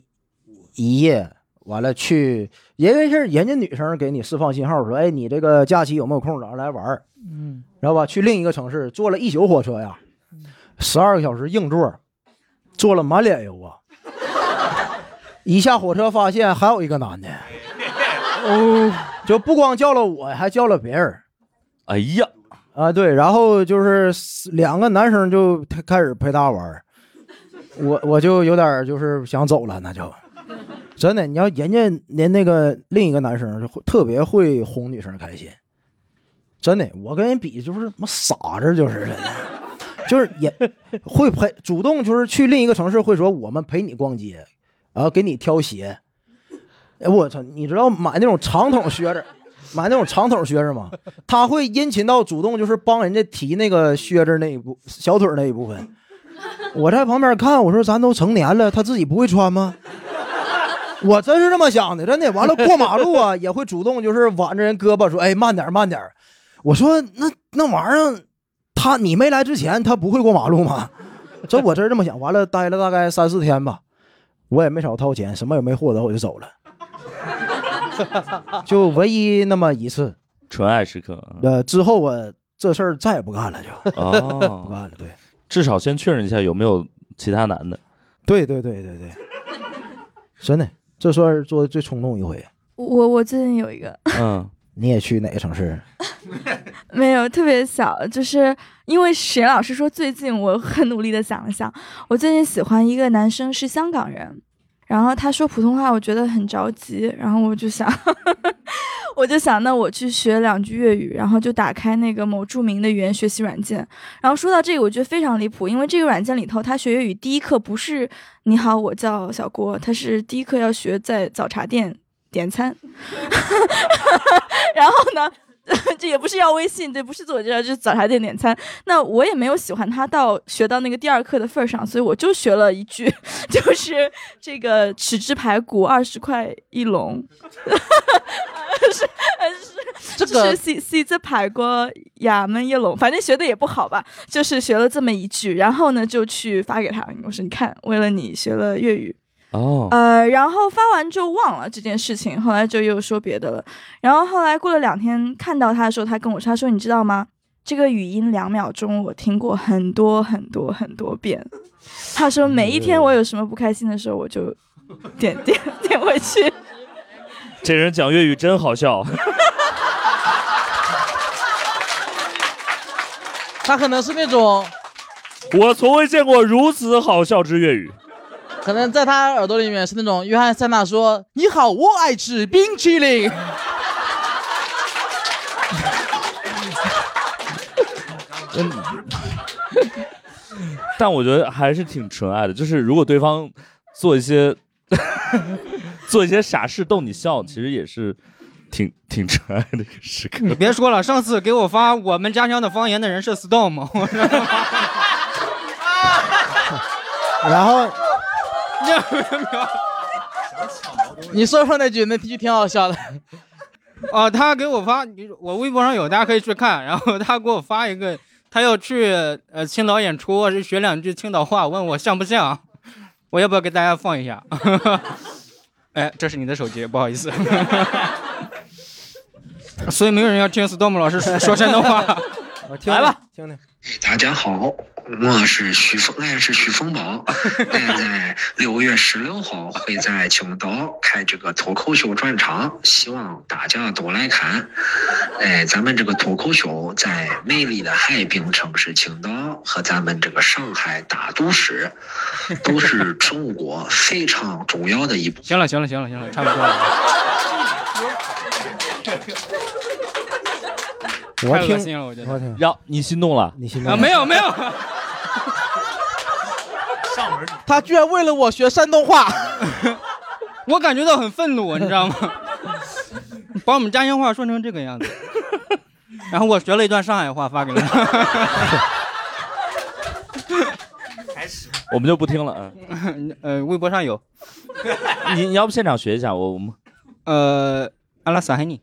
一夜，完了去，因为是人家女生给你释放信号说，哎，你这个假期有没有空，早上来玩儿。嗯，然后吧，去另一个城市坐了一宿火车呀，十二个小时硬座，坐了满脸油啊。一下火车发现还有一个男的，哦，就不光叫了我，还叫了别人。哎呀，啊，对，然后就是两个男生就开始陪他玩儿，我我就有点儿就是想走了，那就。真的，你要人家连那个另一个男生就会特别会哄女生开心，真的，我跟人比就是他妈傻子，就是真的，就是也会陪主动就是去另一个城市会说我们陪你逛街，然后给你挑鞋，哎我操，你知道买那种长筒靴子。买那种长筒靴子吗？他会殷勤到主动，就是帮人家提那个靴子那一部小腿那一部分。我在旁边看，我说咱都成年了，他自己不会穿吗？我真是这么想的，真的。完了过马路啊，也会主动就是挽着人胳膊说：“哎，慢点，慢点。”我说：“那那玩意儿，他你没来之前，他不会过马路吗？”这我真是这么想。完了，待了大概三四天吧，我也没少掏钱，什么也没获得，我就走了。就唯一那么一次，纯爱时刻啊呃，之后我这事儿再也不干了，就哦不哦，干了。对，至少先确认一下有没有其他男的。对对对对对，真的，这算是做的最冲动一回。我我最近有一个嗯，你也去哪个城市？没有特别小，就是因为沈老师说最近我很努力的想了想，我最近喜欢一个男生是香港人，然后他说普通话，我觉得很着急，然后我就想，我就想那我去学两句粤语，然后就打开那个某著名的语言学习软件，然后说到这个，我觉得非常离谱，因为这个软件里头他学粤语第一课不是你好，我叫小郭，他是第一课要学在早茶店点餐，然后呢。这也不是要微信，对，不是自我介绍，就是早茶店点餐。那我也没有喜欢他到学到那个第二课的份儿上，所以我就学了一句，就是这个豉汁排骨二十块一笼，是是这个就是豉豉汁排骨廿蚊一笼，反正学的也不好吧，就是学了这么一句，然后呢就去发给他，我说你看，为了你学了粤语，哦，呃，然后发完就忘了这件事情，后来就又说别的了。然后后来过了两天，看到他的时候，他跟我说：“他说你知道吗？这个语音两秒钟，我听过很多很多很多遍。”他说每一天我有什么不开心的时候，我就点点点回去。这人讲粤语真好笑。他可能是那种，我从未见过如此好笑之粤语。可能在他耳朵里面是那种约翰·塞纳说：“你好，我爱吃冰淇淋。”嗯，但我觉得还是挺纯爱的。就是如果对方做一些 做一些傻事逗你笑，其实也是挺挺纯爱的一个时刻。你别说了，上次给我发我们家乡的方言的人是 Storm，然后 你说说那句，那句挺好笑的。哦，他给我发，我微博上有，大家可以去看。然后他给我发一个，他要去呃青岛演出，是学两句青岛话，问我像不像，我要不要给大家放一下？哎，这是你的手机，不好意思。所以没有人要听 Storm 老师说山东话。来吧，听听。大家好，我是徐峰，俺是徐峰宝。俺在六月十六号会在青岛开这个脱口秀专场，希望大家都来看。哎，咱们这个脱口秀在美丽的海滨城市青岛和咱们这个上海大都市，都是中国非常重要的一部。行了，行了，行了，行了，差不多了。我听我听，让你心动了？你心动啊，没有没有，他居然为了我学山东话，我感觉到很愤怒，你知道吗？把我们家乡话说成这个样子，然后我学了一段上海话发给了他。我们就不听了啊。呃，微博上有。你你要不现场学一下我我们呃，阿拉萨海尼，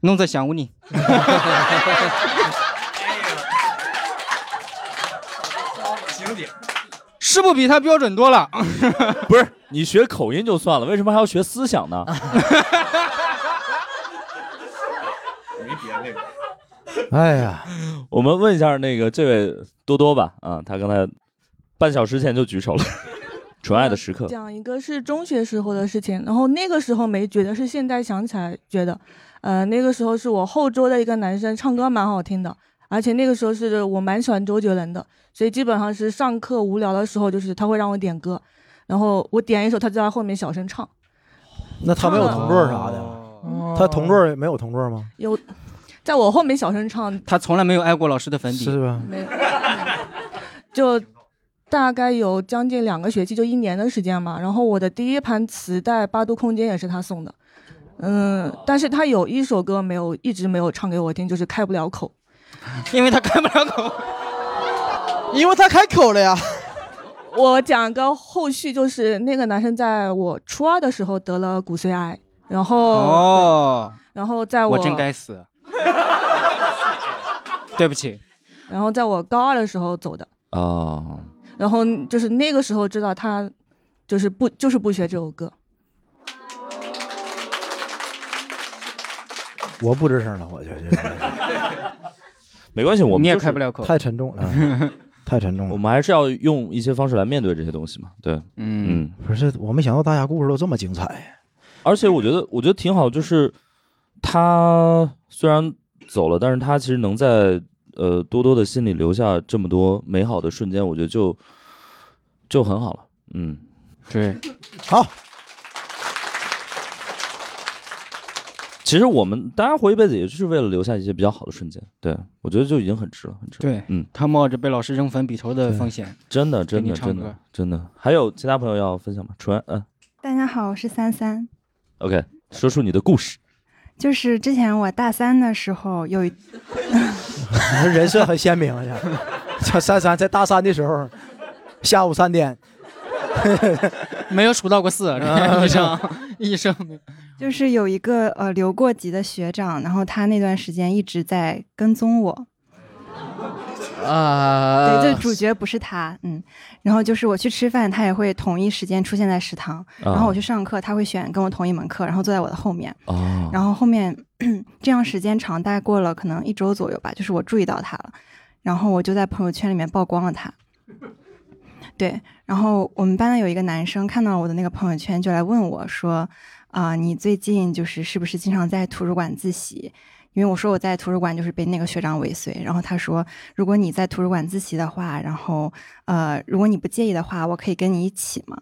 弄在想屋你。是不比他标准多了？不是你学口音就算了，为什么还要学思想呢？没别的哎呀，我们问一下那个这位多多吧，啊，他刚才半小时前就举手了，纯爱的时刻。讲一个是中学时候的事情，然后那个时候没觉得，是现在想起来觉得，呃，那个时候是我后桌的一个男生唱歌蛮好听的，而且那个时候是我蛮喜欢周杰伦的，所以基本上是上课无聊的时候，就是他会让我点歌，然后我点一首，他就在后面小声唱。那他没有同桌啥的，他同桌没有同桌吗？有，在我后面小声唱，他从来没有挨过老师的粉底，是吧？没有，就大概有将近两个学期，就一年的时间嘛。然后我的第一盘磁带《八度空间》也是他送的，嗯，但是他有一首歌没有一直没有唱给我听，就是开不了口，因为他开不了口，因为他开口了呀。我讲个后续，就是那个男生在我初二的时候得了骨髓癌，然后哦，然后在我我真该死，对不起，然后在我高二的时候走的，哦，然后就是那个时候知道他就是不就是不学这首歌，我不吱声了，我就觉得。没关系，我们你也就是开不了口，太沉重了，太沉重了。我们还是要用一些方式来面对这些东西嘛。对，嗯，嗯，不是，我没想到大家故事都这么精彩。而且我觉得，我觉得挺好，就是他虽然走了，但是他其实能在呃多多的心里留下这么多美好的瞬间，我觉得就就很好了。嗯，对，好，其实我们大家活一辈子，也就是为了留下一些比较好的瞬间。对我觉得就已经很值了，很值了。对，嗯，他冒着被老师扔粉笔头的风险，真的，真的，真的，真的。还有其他朋友要分享吗？纯，嗯大家好，我是三三。，OK，说出你的故事。就是之前我大三的时候有一，人设很鲜明啊。像三三在大三的时候，下午三点，没有数到过四，啊医生，医生，就是有一个呃留过级的学长，然后他那段时间一直在跟踪我。啊，对，就主角不是他，嗯，然后就是我去吃饭，他也会同一时间出现在食堂，然后我去上课，他会选跟我同一门课，然后坐在我的后面，哦，然后后面 这样时间长，大概过了可能一周左右吧，就是我注意到他了，然后我就在朋友圈里面曝光了他。对，然后我们班有一个男生看到我的那个朋友圈，就来问我说：“啊、你最近就是是不是经常在图书馆自习？”因为我说我在图书馆就是被那个学长尾随，然后他说如果你在图书馆自习的话，然后呃如果你不介意的话，我可以跟你一起吗。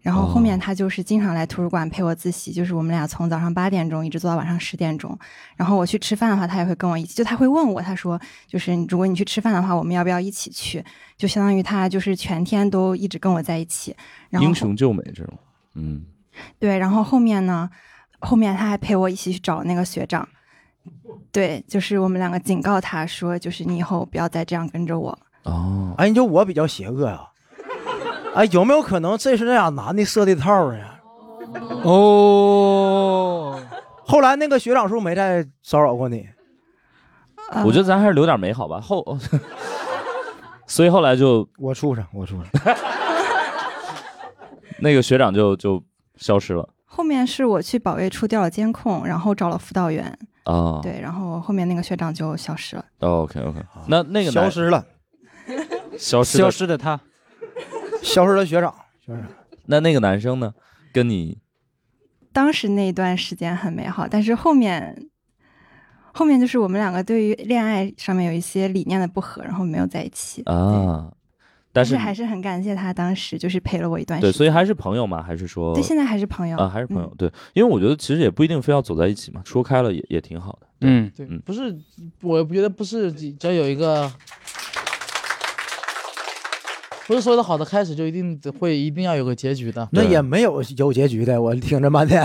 然后后面他就是经常来图书馆陪我自习，就是我们俩从早上八点钟一直做到晚上十点钟。然后我去吃饭的话，他也会跟我一起，就他会问我，他说就是如果你去吃饭的话，我们要不要一起去？就相当于他就是全天都一直跟我在一起。然后英雄救美这种，嗯，对，然后后面呢，后面他还陪我一起去找那个学长。对，就是我们两个警告他说，就是你以后不要再这样跟着我。哦，哎，你就我比较邪恶呀、哎，有没有可能这是那俩男的设的套呢？哦，后来那个学长是不是没再骚扰过你？呃我觉得咱还是留点美好吧。后，所以后来就我畜生，我畜生，那个学长就就消失了后面是我去保卫处调了监控，然后找了辅导员。啊。对，然后后面那个学长就消失了。，OK OK，那那个男消失了，消失消失的他，消失的学长，学长。那那个男生呢？跟你当时那一段时间很美好，但是后面，后面就是我们两个对于恋爱上面有一些理念的不合，然后没有在一起。啊，但是还是很感谢他当时就是陪了我一段时间对，所以还是朋友嘛？还是说对，现在还是朋友啊，还是朋友。对，因为我觉得其实也不一定非要走在一起嘛，说开了也也挺好的。嗯，对，不是，我觉得不是，只要有一个，不是所有的好的开始就一定会一定要有个结局的。那也没有有结局的，我听着半天。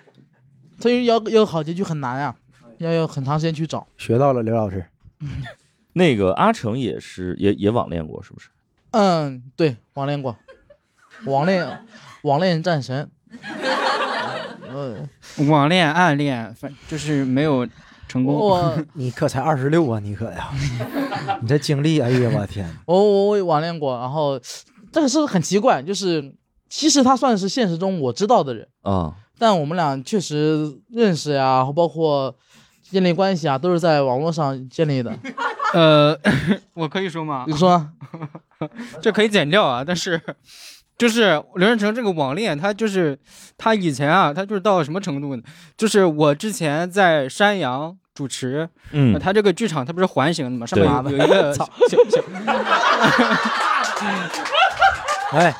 所以要要好结局很难啊，要有很长时间去找。学到了，刘老师。那个阿成也是也也网恋过，是不是？嗯，对，网恋过，网恋，网恋战神。呃，网恋、暗恋，反就是没有成功。我 你可才二十六啊，你可呀，你这经历，哎呀，我天！我我我也网恋过，然后这个是很奇怪，就是其实他算是现实中我知道的人，啊，但我们俩确实认识呀，包括建立关系啊，都是在网络上建立的。呃，我可以说吗？你说，这可以剪掉啊。但是，就是刘仁成这个网恋，他就是他以前啊，他就是到什么程度呢？就是我之前在山羊主持，嗯。呃他这个剧场它不是环形的嘛，上面有一个 操。小小，哎，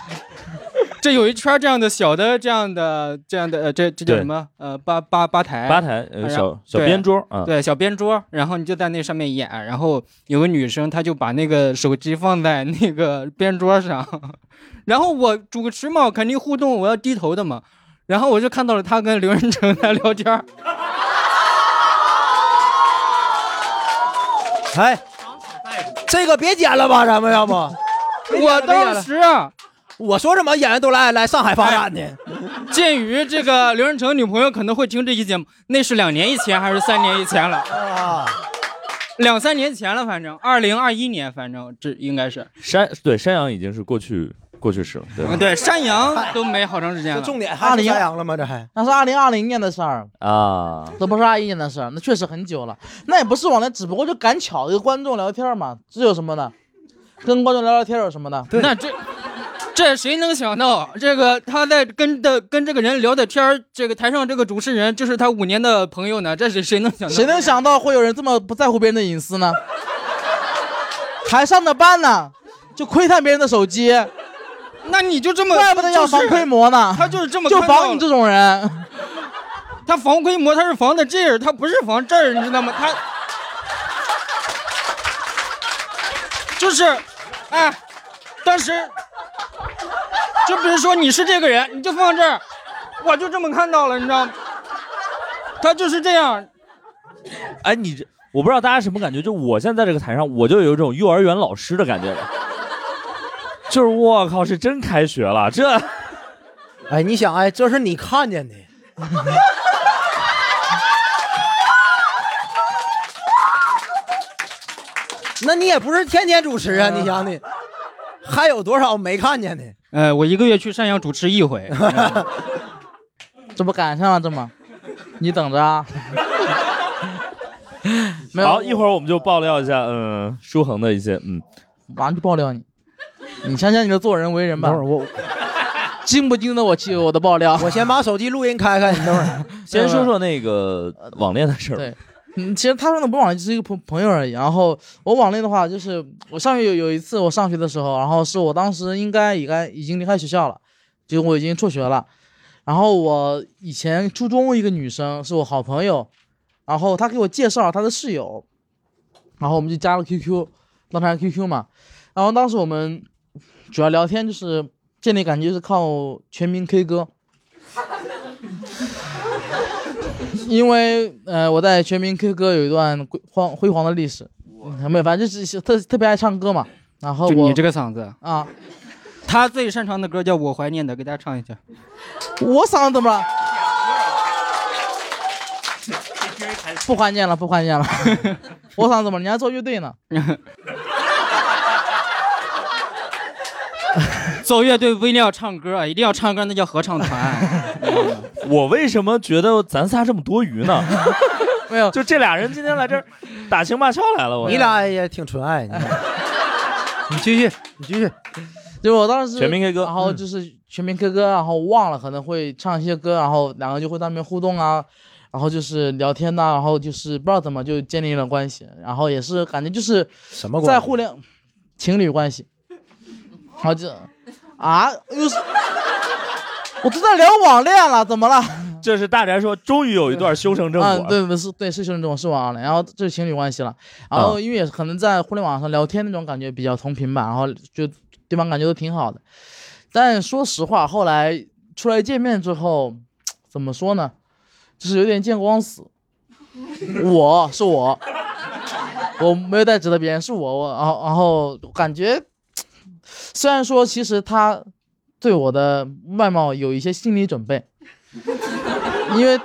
这有一圈这样的小的这样的这样的呃，这这叫对什么？呃，吧吧吧台，吧台呃然小小边桌啊。对，小边桌，然后你就在那上面演，然后有个女生，她就把那个手机放在那个边桌上，然后我主持嘛，肯定互动，我要低头的嘛，然后我就看到了她跟刘仁成在聊天哎，这个别剪了吧，咱们要不？我当时啊，我说什么演员都来来上海发展的，鉴于这个刘仁成女朋友可能会听这期节目，那是两年以前还是三年以前了？啊，两三年前了，反正二零二一年，反正这应该是。山对山羊已经是过去过去式了，对对，山羊都没好长时间了。重点还是山羊了吗？这还那是二零二零年的事儿，啊，这不是二一年的事儿，那确实很久了。那也不是网恋，只不过就赶巧一个观众聊天嘛，这有什么的？跟观众聊聊天有什么的？那这这谁能想到，这个他在跟的跟这个人聊的天儿这个台上这个主持人就是他五年的朋友呢？这是谁能想到？谁能想到会有人这么不在乎别人的隐私呢？还上着班呢，就窥探别人的手机，那你就这么，怪不得要防窥膜呢。他就是这么就防你这种人。他防窥膜，他是防的这儿，他不是防这儿，你知道吗？他就是，哎，当时就比如说你是这个人，你就放这儿，我就这么看到了，你知道吗？他就是这样，哎，你这我不知道大家什么感觉，就我现在在这个台上，我就有一种幼儿园老师的感觉了，就是我靠，是真开学了，这哎，你想，哎，这是你看见的，那你也不是天天主持啊，你想你还有多少没看见的？呃，我一个月去山阳主持一回，这不赶上了这么？你等着啊！没有好，一会儿我们就爆料一下，嗯，舒恒的一些，嗯，马上就爆料你。你想想你的做人为人吧。等会儿我经不经得我气我的爆料？我先把手机录音开开，你等会儿 先说说那个网恋的事儿。对，嗯，其实他说的不网恋就是一个朋朋友而已。然后我网恋的话，就是我上学有有一次我上学的时候，然后是我当时应该应该已经离开学校了，就我已经辍学了。然后我以前初中一个女生是我好朋友，然后她给我介绍了她的室友，然后我们就加了 QQ，当时 QQ 嘛。然后当时我们主要聊天就是建立感情，就是靠全民 K 歌。因为呃，我在全民 K 歌有一段辉煌辉煌的历史，嗯没有，反正就是特特别爱唱歌嘛。然后我就你这个嗓子啊，他最擅长的歌叫《我怀念的》，给大家唱一下。我嗓子怎么了？不怀念了，不怀念了。我嗓子怎么了？你还做乐队呢？走乐队不一定要唱歌，啊一定要唱歌那叫合唱团。我为什么觉得咱仨这么多余呢？没有，就这俩人今天来这儿打情骂俏来了。我你俩也挺纯爱，你你继续，你继续。就我当时全民 K 歌然后就是全民 K 歌，然后忘了可能会唱一些歌，然后两个就会在那边互动啊，然后就是聊天呐、然后就是不知道怎么就建立了关系，然后也是感觉就是什么在互联情侣关系，然后就啊又是我都在聊网恋了，怎么了？这是大宅说，终于有一段修成正果。啊，对，不是对是修成正果是网恋，然后这是情侣关系了，然后因为也可能在互联网上聊天那种感觉比较同频吧，然后就对方感觉都挺好的，但说实话，后来出来见面之后，怎么说呢，就是有点见光死。我是我，我没有在指责别人，是我，我然后然后感觉，虽然说其实他对我的外貌有一些心理准备，因为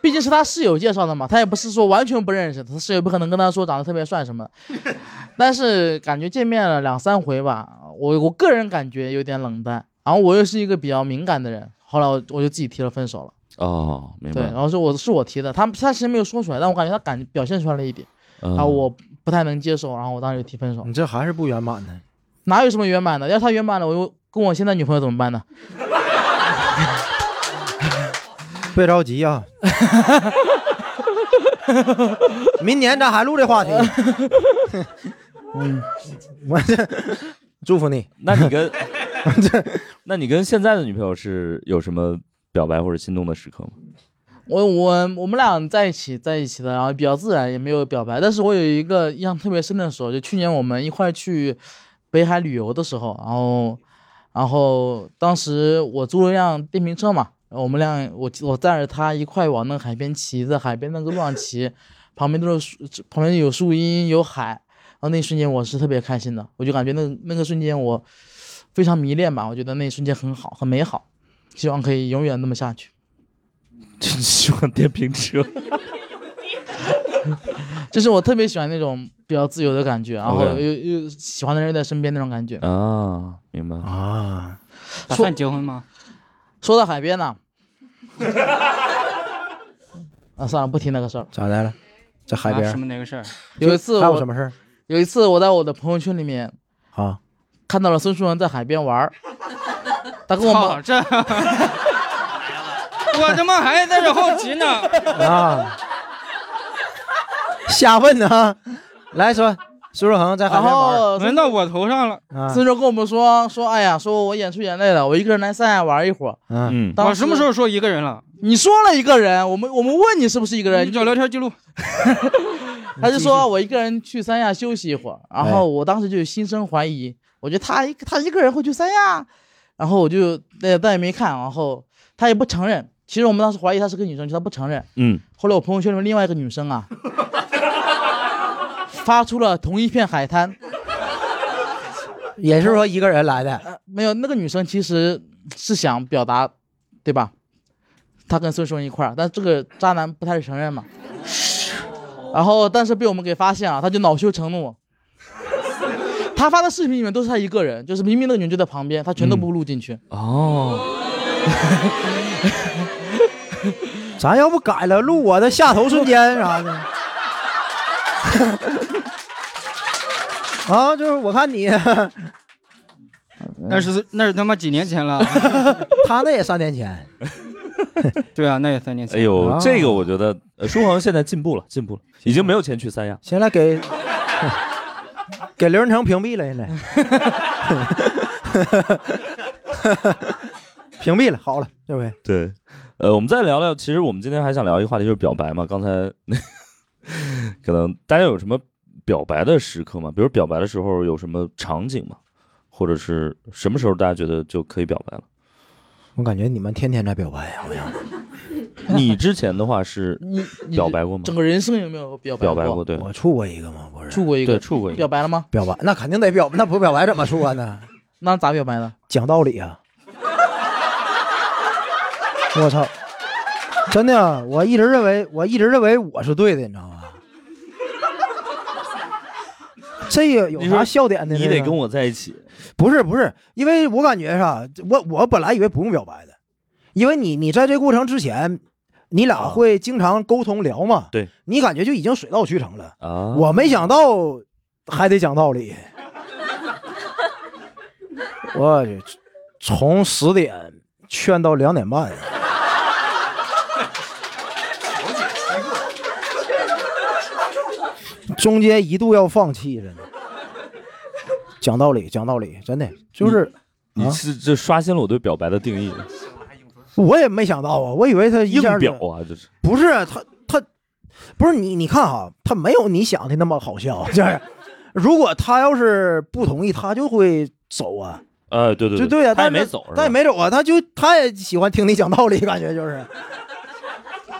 毕竟是他室友介绍的嘛，他也不是说完全不认识，他室友不可能跟他说长得特别帅什么的，但是感觉见面了两三回吧，我我个人感觉有点冷淡，然后我又是一个比较敏感的人，后来我我就自己提了分手了。哦，明白对，。然后是我是我提的，他他其实没有说出来，但我感觉他感表现出来了一点，嗯然后我不太能接受，然后我当时就提分手。你这还是不圆满的。哪有什么圆满的？要是他圆满了，我又跟我现在女朋友怎么办呢？别着急啊，明年咱还录这话题。嗯，我这 祝福你。那你跟那你跟现在的女朋友是有什么表白或者心动的时刻吗？我我我们俩在一起在一起的，然后比较自然，也没有表白。但是我有一个印象特别深的时候，就去年我们一块去北海旅游的时候，然后然后当时我租了辆电瓶车嘛，我们俩我我载着他一块往那个海边骑，在海边那个路上骑，旁边都是树，旁边有树荫有海，然后那一瞬间我是特别开心的，我就感觉那那个瞬间我非常迷恋吧，我觉得那一瞬间很好很美好，希望可以永远那么下去。真 喜欢电瓶车，就是我特别喜欢那种比较自由的感觉，然后又又喜欢的人在身边那种感觉。啊，明白啊。打算结婚吗？说到海边呢，啊，算了，不提那个事儿。咋的了？在海边啊什么那个事儿？有一次我还有什么事儿？有一次我在我的朋友圈里面啊，看到了孙淑文在海边玩儿，他跟我这，我他妈还在这好奇呢。啊，瞎问呢？来说，苏若恒在海然边玩后轮到我头上了。啊孙叔跟我们说说，哎呀，说我演出演累了，我一个人来三亚玩一会儿。嗯，当时我什么时候说一个人了？你说了一个人，我们我们问你是不是一个人，你找聊天记录。他就说我一个人去三亚休息一会儿，然哎后我当时就心生怀疑，我觉得他一他一个人会去三亚，然后我就但但也没看，然后他也不承认。其实我们当时怀疑他是个女生，他不承认。嗯，后来我朋友圈里面另外一个女生啊，发出了同一片海滩，也是说一个人来的。呃没有那个女生其实是想表达，对吧？她跟孙松一块儿，但这个渣男不太承认嘛。然后，但是被我们给发现了，他就恼羞成怒。他发的视频里面都是他一个人，就是明明那个女人就在旁边，他全都不录进去。哦，咱要不改了，录我的下头瞬间啥的。啊，就是我看你，那是那是他妈几年前了。他那也三年前。对啊，那也三年前。哎呦，啊这个我觉得呃舒恒现在进步了，进步了，已经没有钱去三亚。现在给给刘仁成屏蔽了，现在屏蔽了，好了，这回对，呃，我们再聊聊，其实我们今天还想聊一个话题，就是表白嘛。刚才那可能大家有什么表白的时刻吗？比如表白的时候有什么场景吗？或者是什么时候大家觉得就可以表白了？我感觉你们天天在表白，好像 你之前的话是表白过吗？整个人生有没有表白表白过，对，我处过一个吗？不是，处过一个，对，处过一个。表白了吗？表白那肯定得表，那不表白怎么处啊？那 那咋表白的？讲道理啊！我操，真的啊，我一直认为，我一直认为我是对的，你知道吗？这个有啥笑点的？你得跟我在一起。不是不是，因为我感觉啥，我我本来以为不用表白的，因为你你在这过程之前，你俩会经常沟通聊嘛，对你感觉就已经水到渠成了。啊，我没想到还得讲道理，我去，从十点劝到两点半，中间一度要放弃，真的。讲道理，讲道理，真的就是你是这刷新了我对表白的定义，我也没想到啊，我以为他一硬表啊，这是。不是他他不是你你看哈，他没有你想的那么好笑，就是如果他要是不同意，他就会走啊，呃，对对就对啊，他也没走，是吧？他也没走啊，他就他也喜欢听你讲道理，感觉就是。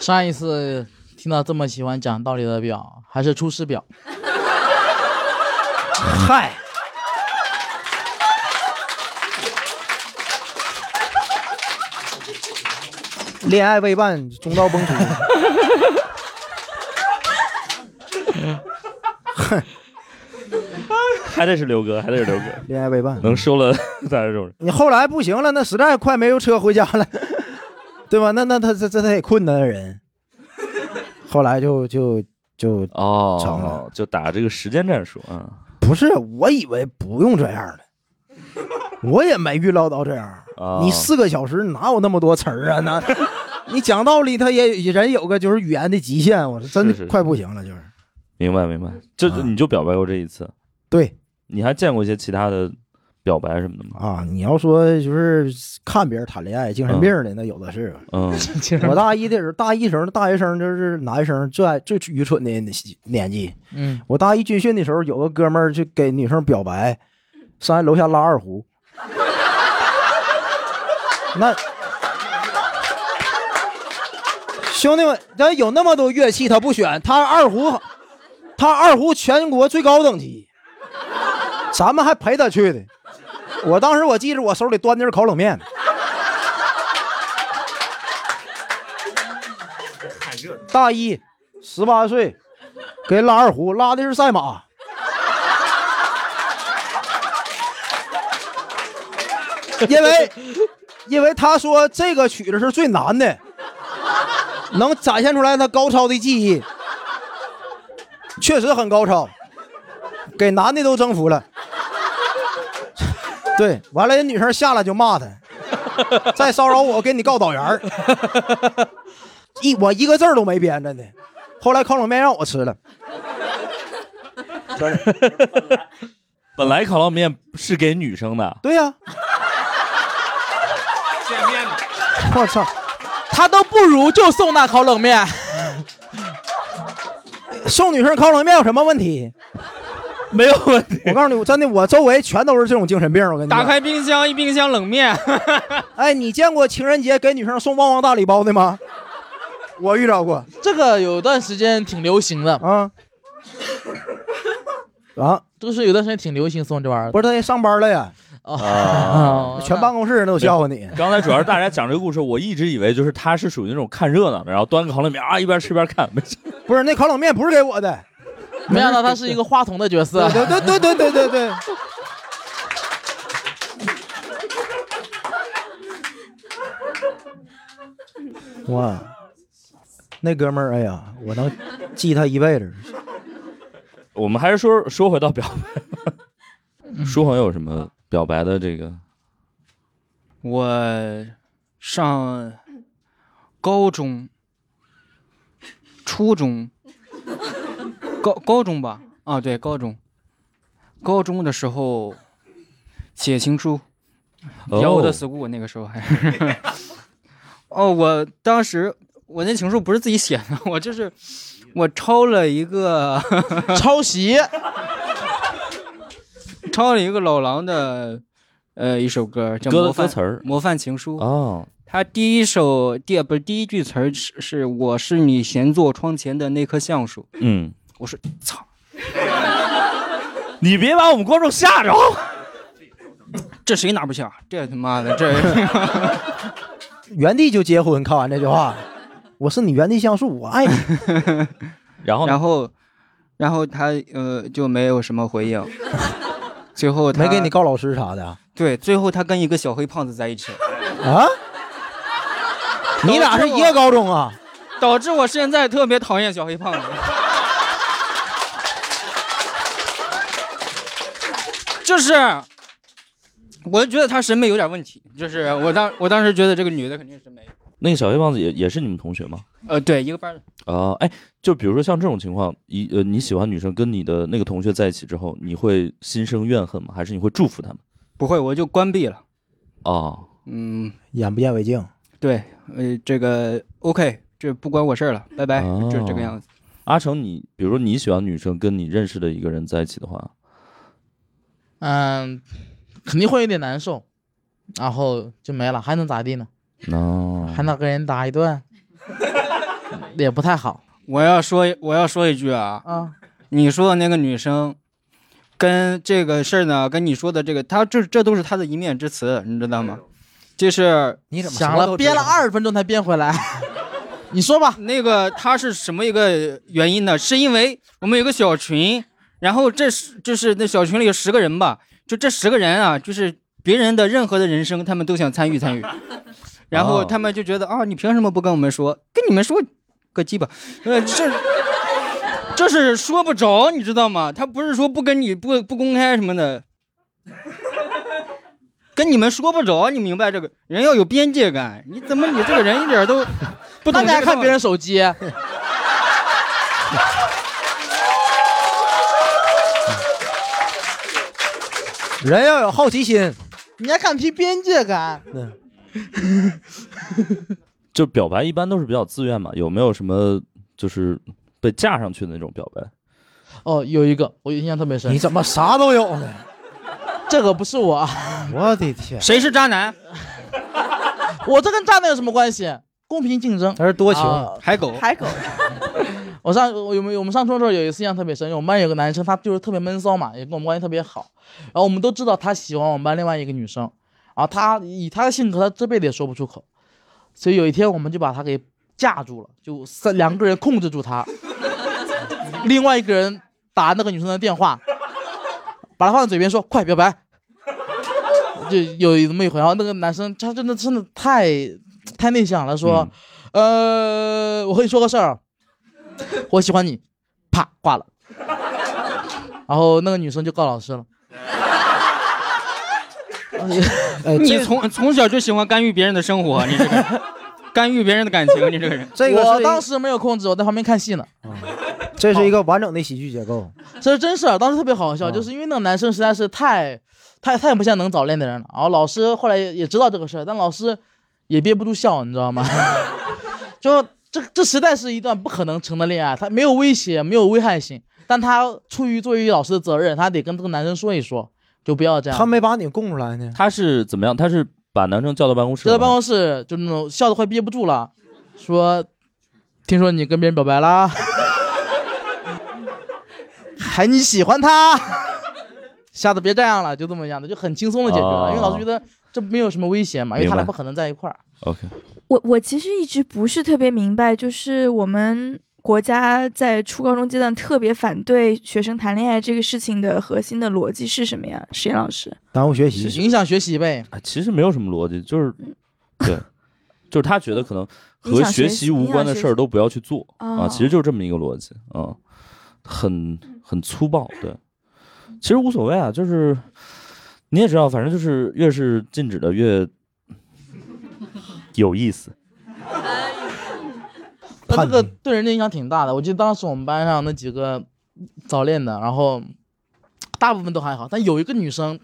上一次听到这么喜欢讲道理的表，还是出师表。嗨。恋爱未半，中道崩殂。还得是刘哥，还得是刘哥，恋爱未半，能收了 大家这种人。你后来不行了，那实在快没有车回家了，对吧？那那他这这他也困难的人，后来就就就成哦，就打这个时间战术啊。不是，我以为不用这样的，我也没预料到这样。啊你四个小时哪有那么多词儿啊？那 你讲道理，他也人有个就是语言的极限，我是真的快不行了，就是。明白明白，就啊你就表白过这一次，对你还见过一些其他的表白什么的吗？啊，你要说就是看别人谈恋爱精神病的，那有的是。嗯，我大一的时候，大一时候大学生就是男生最爱最愚蠢的年纪。嗯，我大一军训的时候，有个哥们儿就给女生表白，上来楼下拉二胡。那兄弟们，咱有那么多乐器，他不选，他二胡，他二胡全国最高等级，咱们还陪他去的。我当时我记着，我手里端的是烤冷面。大一，十八岁，给拉二胡，拉的是赛马。因为，因为他说这个曲子是最难的，能展现出来他高超的技艺，确实很高超，给男的都征服了。对，完了，人女生下来就骂他，再骚扰我，我给你告导员儿一我一个字儿都没编，着呢。后来烤冷面让我吃了，本来烤冷面是给女生的，对呀、见面的。我操，他都不如就送那烤冷面。送女生烤冷面有什么问题？没有问题。我告诉你，我真的，我周围全都是这种精神病。我跟你讲打开冰箱，一冰箱冷面。哎，你见过情人节给女生送旺旺大礼包的吗？我遇到过这个有段时间挺流行的啊啊，就是有段时间挺流行送这玩意儿。不是他也上班了呀？啊，全办公室人都笑话你。刚才主要是大家讲这个故事，我一直以为就是他是属于那种看热闹的，然后端个烤冷面啊，一边吃一边看。没不是那烤冷面不是给我的，没想到他是一个话筒的角色。对对对对对对对。哇，那哥们儿，哎呀，我能记他一辈子。我们还是说说回到表白，舒恒有什么表白的这个我上高中、初中、高高中吧，啊，对，高中，高中的时候写情书，哦。要我的 school 那个时候还。是，哦，我当时我那情书不是自己写的，我就是我抄了一个 抄袭，抄了一个老狼的呃一首歌，叫模范歌词儿。模范情书哦。他第一首第不是第一句词儿是是我是你闲坐窗前的那棵橡树，嗯，我说操，你别把我们观众吓着。这谁拿不下？这他妈的这 原地就结婚，看完这句话，我是你原地像素，我爱你。然后然后然后他呃就没有什么回应，最后他没给你告老师啥的啊？对，最后他跟一个小黑胖子在一起了，啊？你俩是一个高中啊？导致我现在特别讨厌小黑胖子。就是，我觉得他审美有点问题。就是我当我当时觉得这个女的肯定是没，那个小黑胖子也也是你们同学吗？呃，对，一个班的。啊、哎，就比如说像这种情况，一呃你喜欢女生跟你的那个同学在一起之后，你会心生怨恨吗？还是你会祝福他们？不会，我就关闭了。哦，嗯，眼不见为净。对，呃，这个 OK，这不关我事儿了，拜拜，哦就是这个样子。阿成，你比如说你喜欢女生跟你认识的一个人在一起的话，嗯，肯定会有点难受，然后就没了，还能咋地呢？哦，还能跟人打一顿，也不太好。我要说，我要说一句啊，啊，你说的那个女生，跟这个事儿呢，跟你说的这个，她这这都是她的一面之词，你知道吗？就是你怎么想了憋了二十分钟才憋回来，你说吧。那个她是什么一个原因呢？是因为我们有个小群，然后这是就是那小群里有十个人吧，就这十个人啊，就是别人的任何的人生，他们都想参与参与，然后哦他们就觉得啊，你凭什么不跟我们说？跟你们说个鸡巴，呃，这。这是说不着，你知道吗？他不是说不跟你不不公开什么的，跟你们说不着，你明白这个？人要有边界感，你怎么你这个人一点都不懂？那你还看别人手机？人要有好奇心，你还看提边界感？就表白一般都是比较自愿嘛，有没有什么就是被架上去的那种表白？哦，有一个我印象特别深。你怎么啥都有呢？这个不是我，我的天，谁是渣男？我这跟渣男有什么关系？公平竞争，他是多情啊海狗，海狗。我上我有没有我们上初中的时候有一次印象特别深，因为我们班有个男生，他就是特别闷骚嘛，也跟我们关系特别好。然后我们都知道他喜欢我们班另外一个女生，然后他以他的性格，他这辈子也说不出口。所以有一天我们就把他给架住了，就三两个人控制住他，另外一个人打那个女生的电话，把他放在嘴边说快表白。就有这么一回，然后那个男生他真的真的太太内向了，说，呃，我和你说个事儿，我喜欢你，啪挂了。然后那个女生就告老师了。哎你从从小就喜欢干预别人的生活，你这个人干预别人的感情，你这个人。我当时没有控制，我在旁边看戏呢。这是一个完整的喜剧结构。这是真事儿，当时特别好笑，就是因为那个男生实在是太太太不像能早恋的人了。然后老师后来也也知道这个事儿，但老师也憋不住笑，你知道吗？就这这实在是一段不可能成的恋爱，他没有威胁，没有危害性，但他出于作为老师的责任，他得跟这个男生说一说，就不要这样。他没把你供出来呢。他是怎么样？他是把男生叫到办公室吗，就在办公室就那种笑得快憋不住了，说：“听说你跟别人表白啦？还你喜欢他？下次别这样了，就这么样的，就很轻松的解决了，哦因为老师觉得这没有什么危险嘛，因为他俩不可能在一块儿。OK，我我其实一直不是特别明白，就是我们国家在初高中阶段特别反对学生谈恋爱这个事情的核心的逻辑是什么呀？石岩老师，耽误学习，影响学习呗。啊，其实没有什么逻辑，就是 对，就是他觉得可能和学学习无关的事儿都不要去做啊，哦其实就是这么一个逻辑啊，很很粗暴，对，其实无所谓啊，就是你也知道，反正就是越是禁止的越有意思。那这个对人的影响挺大的。我记得当时我们班上那几个早恋的，然后大部分都还好，但有一个女生，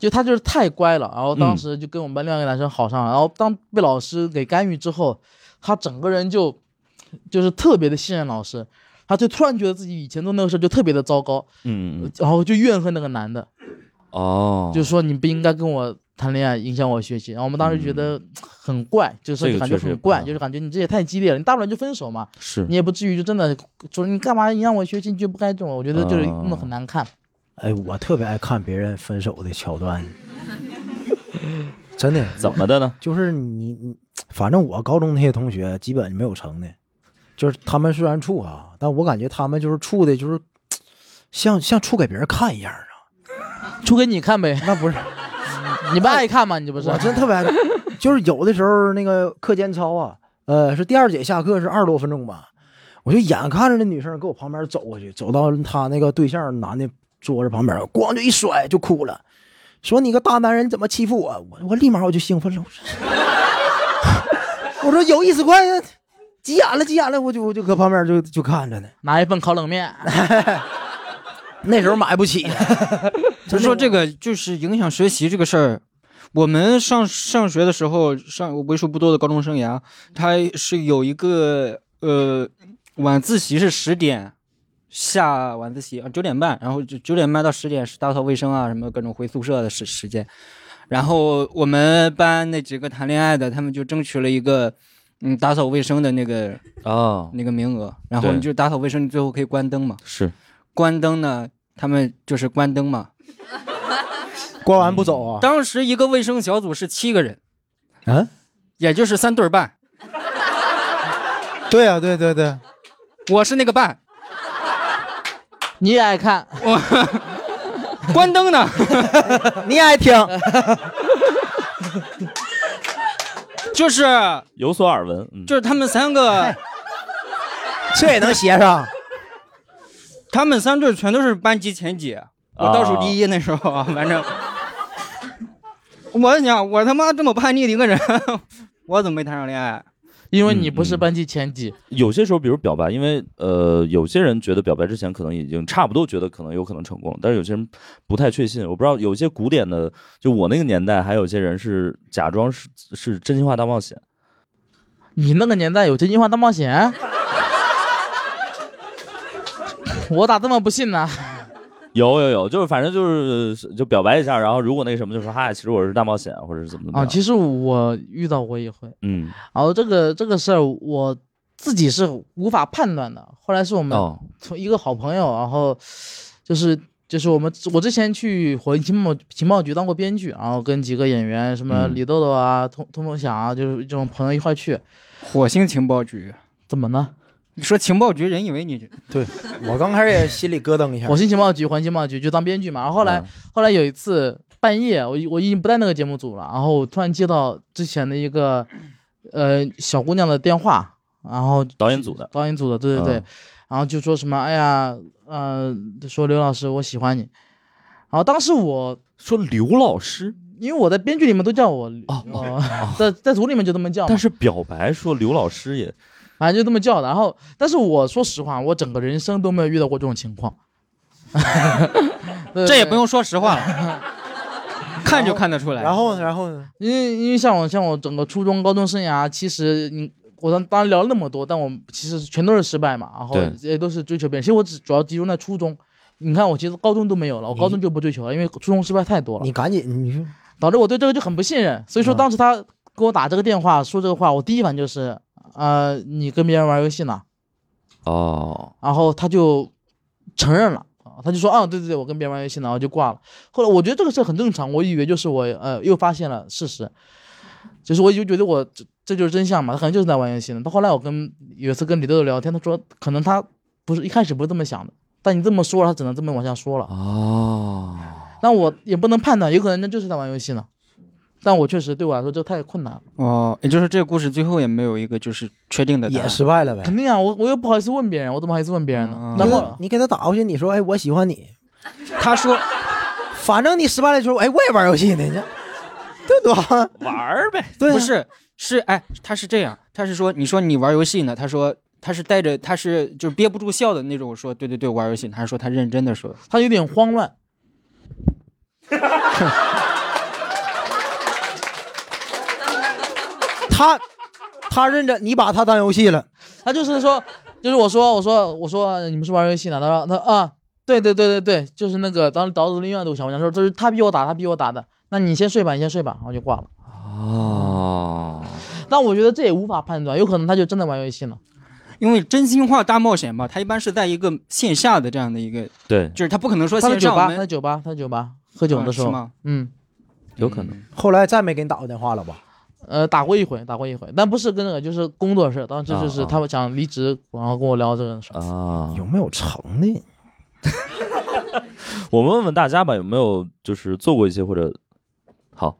就她就是太乖了，然后当时就跟我们班另外一个男生好上了，然后当被老师给干预之后，她整个人就就是特别的信任老师，她就突然觉得自己以前做那个事就特别的糟糕，嗯，然后就怨恨那个男的，哦，就说你不应该跟我谈恋爱，影响我学习。然后我们当时觉得很怪，就是感觉很怪，就是感觉你这也太激烈了，你大不了就分手嘛，是。你也不至于就真的说你干嘛影响我学习，你就不该这种，我觉得就是弄得很难看。哎，我特别爱看别人分手的桥段，真的。怎么的呢？就是你你，反正我高中那些同学基本没有成的，就是他们虽然处啊，但我感觉他们就是处的，就是像像处给别人看一样啊，处给你看呗。那不是，你不爱看吗？你这不是？我真特别爱看，就是有的时候那个课间操啊，呃，是第二节下课是二十多分钟吧，我就眼看着那女生搁我旁边走过去，走到她那个对象男的桌子旁边，咣就一甩就哭了，说你个大男人怎么欺负我？我我立马我就兴奋了，我说 我说有意思，快呀，急眼了急眼了，我就我就搁旁边就就看着呢，拿一份烤冷面，那时候买不起，就说这个就是影响学习这个事儿。我们上上学的时候，上为数不多的高中生涯，他是有一个呃晚自习是十点下晚自习啊九点半，然后就九点半到十点是打扫卫生啊什么各种回宿舍的时时间。然后我们班那几个谈恋爱的，他们就争取了一个嗯打扫卫生的那个哦那个名额，然后你就打扫卫生，你最后可以关灯嘛。是关灯呢，他们就是关灯嘛。关完不走啊？当时一个卫生小组是七个人，嗯，也就是三对半。对啊、对对对，我是那个半，你也爱看，我关灯呢，你也爱听，就是有所耳闻，嗯，就是他们三个，这也能写上。他们三对全都是班级前几，我倒数第一那时候啊，反正。我跟你讲，我他妈这么叛逆的一个人，我怎么没谈上恋爱？因为你不是班级前几。有些时候，比如表白，因为呃，有些人觉得表白之前可能已经差不多觉得可能有可能成功，但是有些人不太确信。我不知道有些古典的，就我那个年代，还有些人是假装是是真心话大冒险。你那个年代有真心话大冒险？我咋这么不信呢？有有有，就是反正就是就表白一下，然后如果那个什么就说嗨，其实我是大冒险，或者是怎么怎么啊，样。其实我遇到过一回，嗯，然后这个这个事儿我自己是无法判断的。后来是我们哦从一个好朋友，然后就是就是我们我之前去火星情报情报局当过编剧，然后跟几个演员什么嗯李豆豆啊、通通风响啊，就是这种朋友一块去。火星情报局怎么呢？你说情报局，人以为你 对我刚开始也心里咯噔一下。我进情报局、环情报局就当编剧嘛。然后后来、嗯。后来有一次半夜，我我已经不在那个节目组了，然后我突然接到之前的一个呃小姑娘的电话，然后导演组的，导演组的，对对对，嗯。然后就说什么，哎呀，呃，说刘老师我喜欢你，然后当时我说刘老师，因为我在编剧里面都叫我哦，在在组里面就这么叫，但是表白说刘老师也，反正就这么叫的。然后，但是我说实话，我整个人生都没有遇到过这种情况。这也不用说实话了，看就看得出来。然后呢？然后呢？因为因为像我像我整个初中高中生涯，其实你我当当然聊了那么多，但我其实全都是失败嘛，然后对也都是追求别人。其实我只主要集中在初中。你看，我其实高中都没有了，我高中就不追求了，因为初中失败太多了。你赶紧，你说导致我对这个就很不信任。所以说当时他给我打这个电话说这个话，我第一反应就是，呃，你跟别人玩游戏呢？哦，然后他就承认了，啊他就说啊，对对对，我跟别人玩游戏呢，然后就挂了。后来我觉得这个事很正常，我以为就是我呃又发现了事实，就是我就觉得我这这就是真相嘛，他可能就是在玩游戏呢。到后来我跟有一次跟李豆豆聊天，他说可能他不是一开始不是这么想的，但你这么说了，他只能这么往下说了。哦，那我也不能判断，有可能那就是在玩游戏呢。但我确实对我来说这太困难了。哦，也就是这个故事最后也没有一个就是确定的答案也失败了呗。肯定啊，我我又不好意思问别人，我怎么好意思问别人呢？然后你给他打过去，你说哎我喜欢你，他说，反正你失败了之后，哎我也玩游戏呢，你这多好玩儿呗。对啊不是，是哎，他是这样，他是说你说你玩游戏呢，他说他是带着他是就是憋不住笑的那种，我说对对对，玩游戏，他说他认真的说，他有点慌乱。他他认真，你把他当游戏了。他就是说，就是我说我说我说你们是玩游戏呢？他说他啊，对对对对对，就是那个当时导致另外都想我讲说，这是他逼我打，他逼我打的。那你先睡吧，你先睡吧，然后就挂了。哦，但我觉得这也无法判断，有可能他就真的玩游戏呢。因为真心话大冒险嘛，他一般是在一个线下的这样的一个，对，就是他不可能说他在酒吧，他在酒吧，他在酒吧喝酒的时候，啊是吗嗯，有可能。后来再没给你打过电话了吧？呃，打过一回，打过一回，但不是跟那个，就是工作事，当时就是他们想离职，然后跟我聊这个事儿。啊，有没有成的？我们问问大家吧，有没有就是做过一些或者好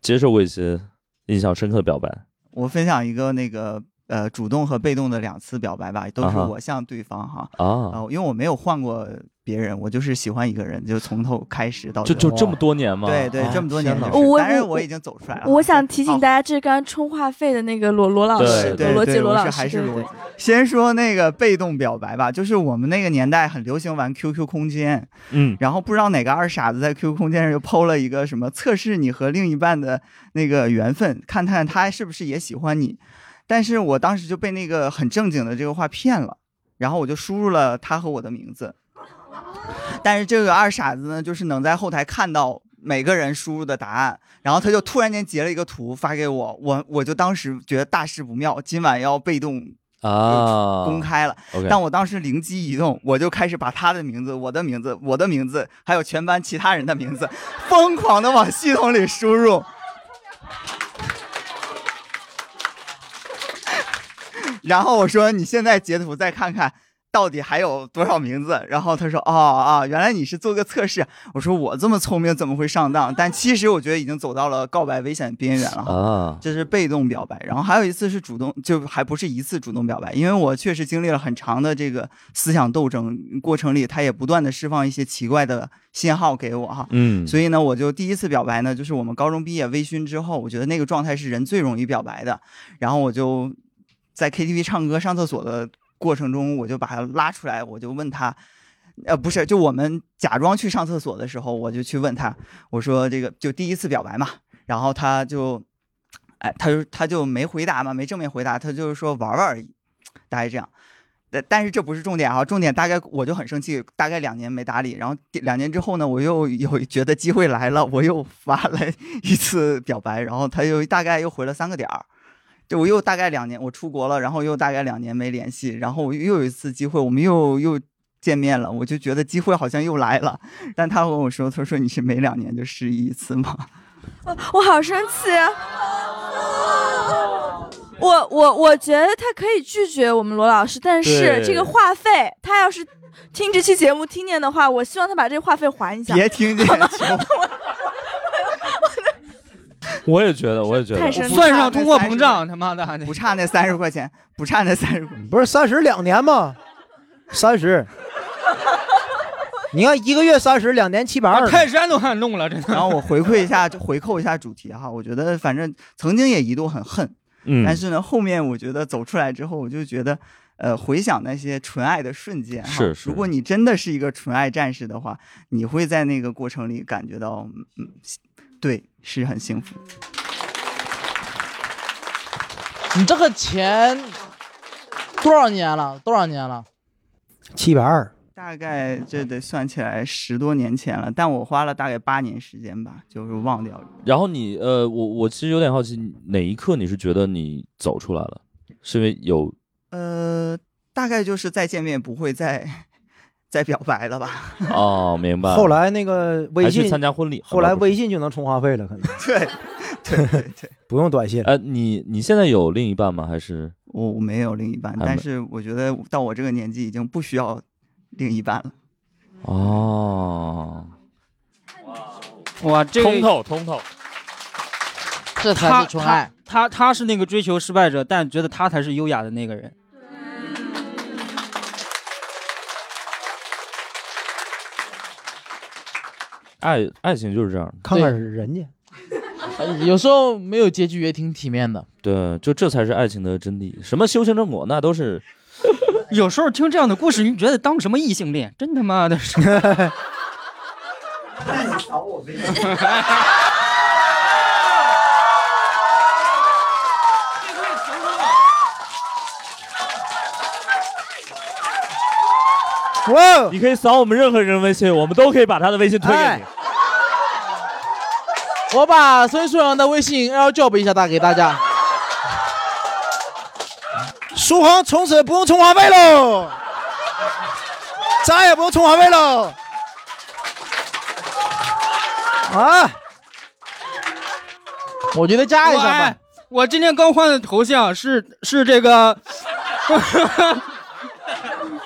接受过一些印象深刻的表白？我分享一个那个呃主动和被动的两次表白吧，都是我向对方哈。啊呃因为我没有换过别人，我就是喜欢一个人，就从头开始到最后就就这么多年吗？对对，啊这么多年天哪就是，我但是我我已经走出来了。我想提醒大家，这是刚刚充话费的那个罗罗老师，对罗辑对，我是罗老师，还是罗辑。先说那个被动表白吧，就是我们那个年代很流行玩 QQ 空间，嗯，然后不知道哪个二傻子在 QQ 空间上就抛了一个什么测试你和另一半的那个缘分，看看他是不是也喜欢你。但是我当时就被那个很正经的这个话骗了，然后我就输入了他和我的名字。但是这个二傻子呢，就是能在后台看到每个人输入的答案，然后他就突然间截了一个图发给我，我我就当时觉得大事不妙，今晚要被动啊公开了。但我当时灵机一动，我就开始把他的名字、我的名字、我的名字，还有全班其他人的名字，疯狂的往系统里输入。然后我说：“你现在截图再看看，到底还有多少名字？”然后他说：“哦啊，原来你是做个测试。”我说：“我这么聪明，怎么会上当？”但其实我觉得已经走到了告白危险边缘了。啊，这是被动表白，然后还有一次是主动，就还不是一次主动表白，因为我确实经历了很长的这个思想斗争过程里，他也不断的释放一些奇怪的信号给我哈，嗯所以呢，我就第一次表白呢，就是我们高中毕业微醺之后，我觉得那个状态是人最容易表白的，然后我就在 KTV 唱歌、上厕所的过程中，我就把他拉出来，我就问他。呃，不是，就我们假装去上厕所的时候，我就去问他，我说这个就第一次表白嘛，然后他就，哎，他就他就没回答嘛，没正面回答，他就是说玩玩而已，大概这样。但但是这不是重点啊，重点大概我就很生气，大概两年没搭理，然后两年之后呢，我又有觉得机会来了，我又发了一次表白，然后他又大概又回了三个点儿，就我又大概两年我出国了，然后又大概两年没联系，然后我又有一次机会，我们又又见面了，我就觉得机会好像又来了，但他跟我说，他说你是每两年就失忆一次吗？我好生气啊！我我我觉得他可以拒绝我们罗老师，但是这个话费，他要是听这期节目听见的话，我希望他把这个话费还一下。别听见，我也觉得，我也觉得算上通货膨胀，他妈的，不差那三十块钱，不差那三十块。不是三十两年吗？三十，你看一个月三十，两年七百二。泰山都喊弄了，真的。然后我回馈一下，就回扣一下主题哈。我觉得反正曾经也一度很恨，嗯但是呢，后面我觉得走出来之后，我就觉得，呃，回想那些纯爱的瞬间是如果你真的是一个纯爱战士的话，你会在那个过程里感觉到，嗯，对，是很幸福。你这个钱多少年了？多少年了？七百二，大概这得算起来十多年前了，但我花了大概八年时间吧，就是忘掉了。然后你呃，我我其实有点好奇，哪一刻你是觉得你走出来了？是因为有呃，大概就是再见面不会再再表白了吧？哦，明白。后来那个微信参加婚礼，后来微信就能充话费了，可能 对对对对，不用短信。呃，你你现在有另一半吗？还是我我没有另一半，但是我觉得到我这个年纪已经不需要另一半了。哦，哇，这通透通透，这才他是纯爱。他他他是那个追求失败者，但觉得他才是优雅的那个人。爱爱情就是这样。看看人家，呃 有时候没有结局也挺体面的。对，就这才是爱情的真谛。什么修行正果，那都是 有时候听这样的故事，你觉得当什么异性恋？真他妈的是。哇！你可以扫我们任何人微信，我们都可以把他的微信推给你。我把孙书阳的微信 L job 一下打给大家。苏杭从此不用充话费喽，再也不用充话费喽。啊！我觉得加一下吧。哎我今天刚换的头像是是这个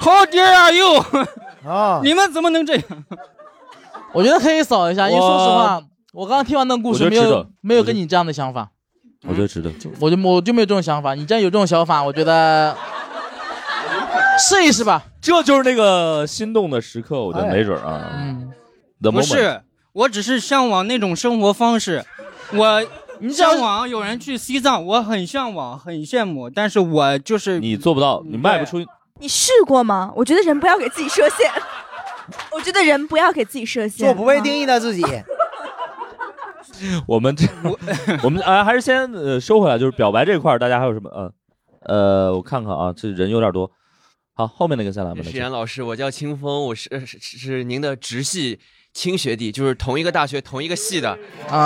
，How dare are you？啊！你们怎么能这样？我觉得可以扫一下，因为说实话，我刚刚听完那个故事，没有没有跟你这样的想法，我觉得值得。我就我就没有这种想法。你既然有这种想法，我觉得 试一试吧。这就是那个心动的时刻，我觉得没准啊。嗯，不是，我只是向往那种生活方式。我你向往有人去西藏，我很向往，很羡慕，但是我就是你做不到，你迈不出。你试过吗？我觉得人不要给自己设限。我觉得人不要给自己设限。做不被定义的自己。我们这，我们啊，还是先呃收回来，就是表白这块儿，大家还有什么？呃呃，我看看啊，这人有点多。好，后面那个再来吧。那石岩老师，我叫清风，我是是是是您的直系亲学弟，就是同一个大学同一个系的。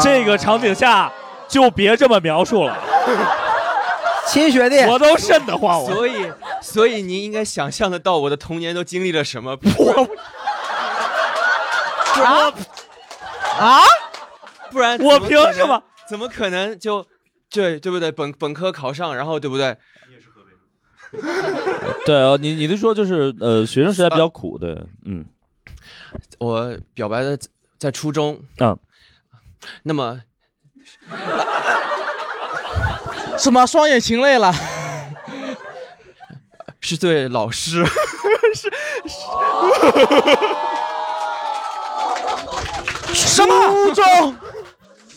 这个场景下就别这么描述了。亲学弟，我都瘆得慌。我所以所以您应该想象得到我的童年都经历了什么。我啊啊！不然我凭什么？怎么可能就对对不对？本本科考上，然后对不对？对啊，你你的说就是呃，学生时代比较苦，对，嗯，我表白的在初中，嗯，那么什么双眼噙泪了？是对老师，是什么？初中？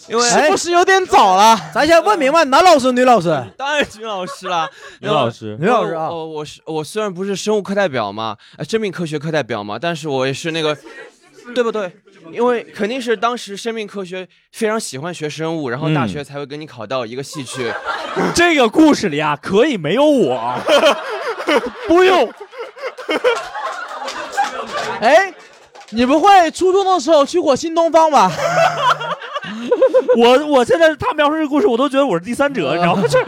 因为是不是有点早了？咱先问明白，男老师女老师？当然是女老师了，女老师女老师啊我我我是我虽然不是生物课代表嘛，呃，生命科学课代表嘛，但是我也是那个，对不对？因为肯定是当时生命科学非常喜欢学生物，然后大嗯学才会给你考到一个系去。这个故事里啊，可以没有我，不用。哎，你不会初中的时候去过新东方吧？我我现在他描述这个故事，我都觉得我是第三者，你知道吗？就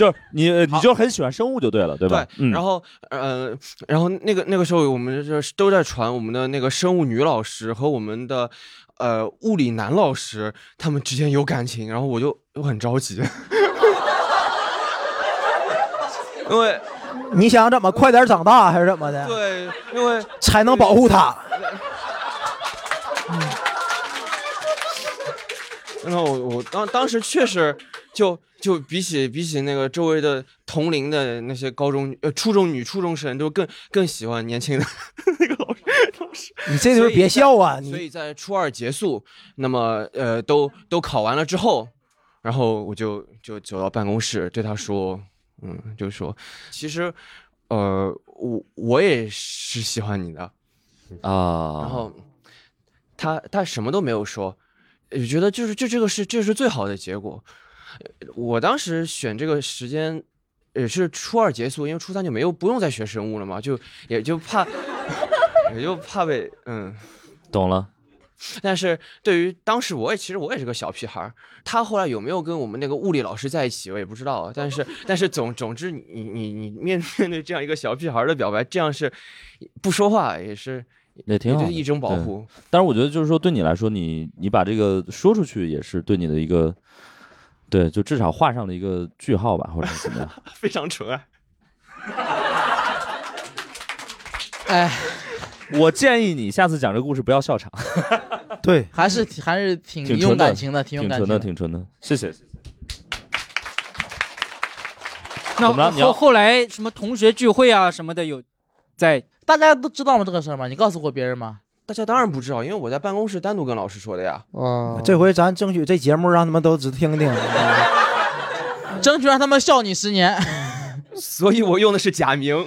就是你呃你就很喜欢生物就对了，对吧？嗯然后呃，然后那个那个时候我们就是都在传我们的那个生物女老师和我们的呃物理男老师他们之间有感情，然后我就我很着急，因为你想怎么快点长大还是怎么的？对，因为 才能保护他。然后我我当当时确实就就比起比起那个周围的同龄的那些高中呃初中女初中生，都更更喜欢年轻的那个老师老师。你这时候别笑啊！你所以在初二结束，那么呃都都考完了之后，然后我就就走到办公室对他说，嗯，就说其实呃我我也是喜欢你的啊，然后他他什么都没有说，也觉得就是就这个是这是最好的结果。呃我当时选这个时间也是初二结束，因为初三就没有不用再学生物了嘛，就也就怕 也就怕被嗯。懂了。但是对于当时我也其实我也是个小屁孩儿，他后来有没有跟我们那个物理老师在一起我也不知道啊。但是但是总总之你你你你面面对这样一个小屁孩儿的表白，这样是不说话也是也挺好，就是一种保护。。但是我觉得就是说，对你来说，你你把这个说出去，也是对你的一个，对，就至少画上了一个句号吧，或者是怎么样 非常纯爱。哎，我建议你下次讲这个故事不要笑场，对，还是挺还是挺挺纯用感情的，挺纯的，挺用感情的。挺纯的。谢谢。那怎么了你要后后来什么同学聚会啊什么的有在大家都知道吗？这个事儿吗？你告诉过别人吗？大家当然不知道，因为我在办公室单独跟老师说的呀。哦，这回咱争取这节目让他们都只听听，争取让他们笑你十年。所以我用的是假名。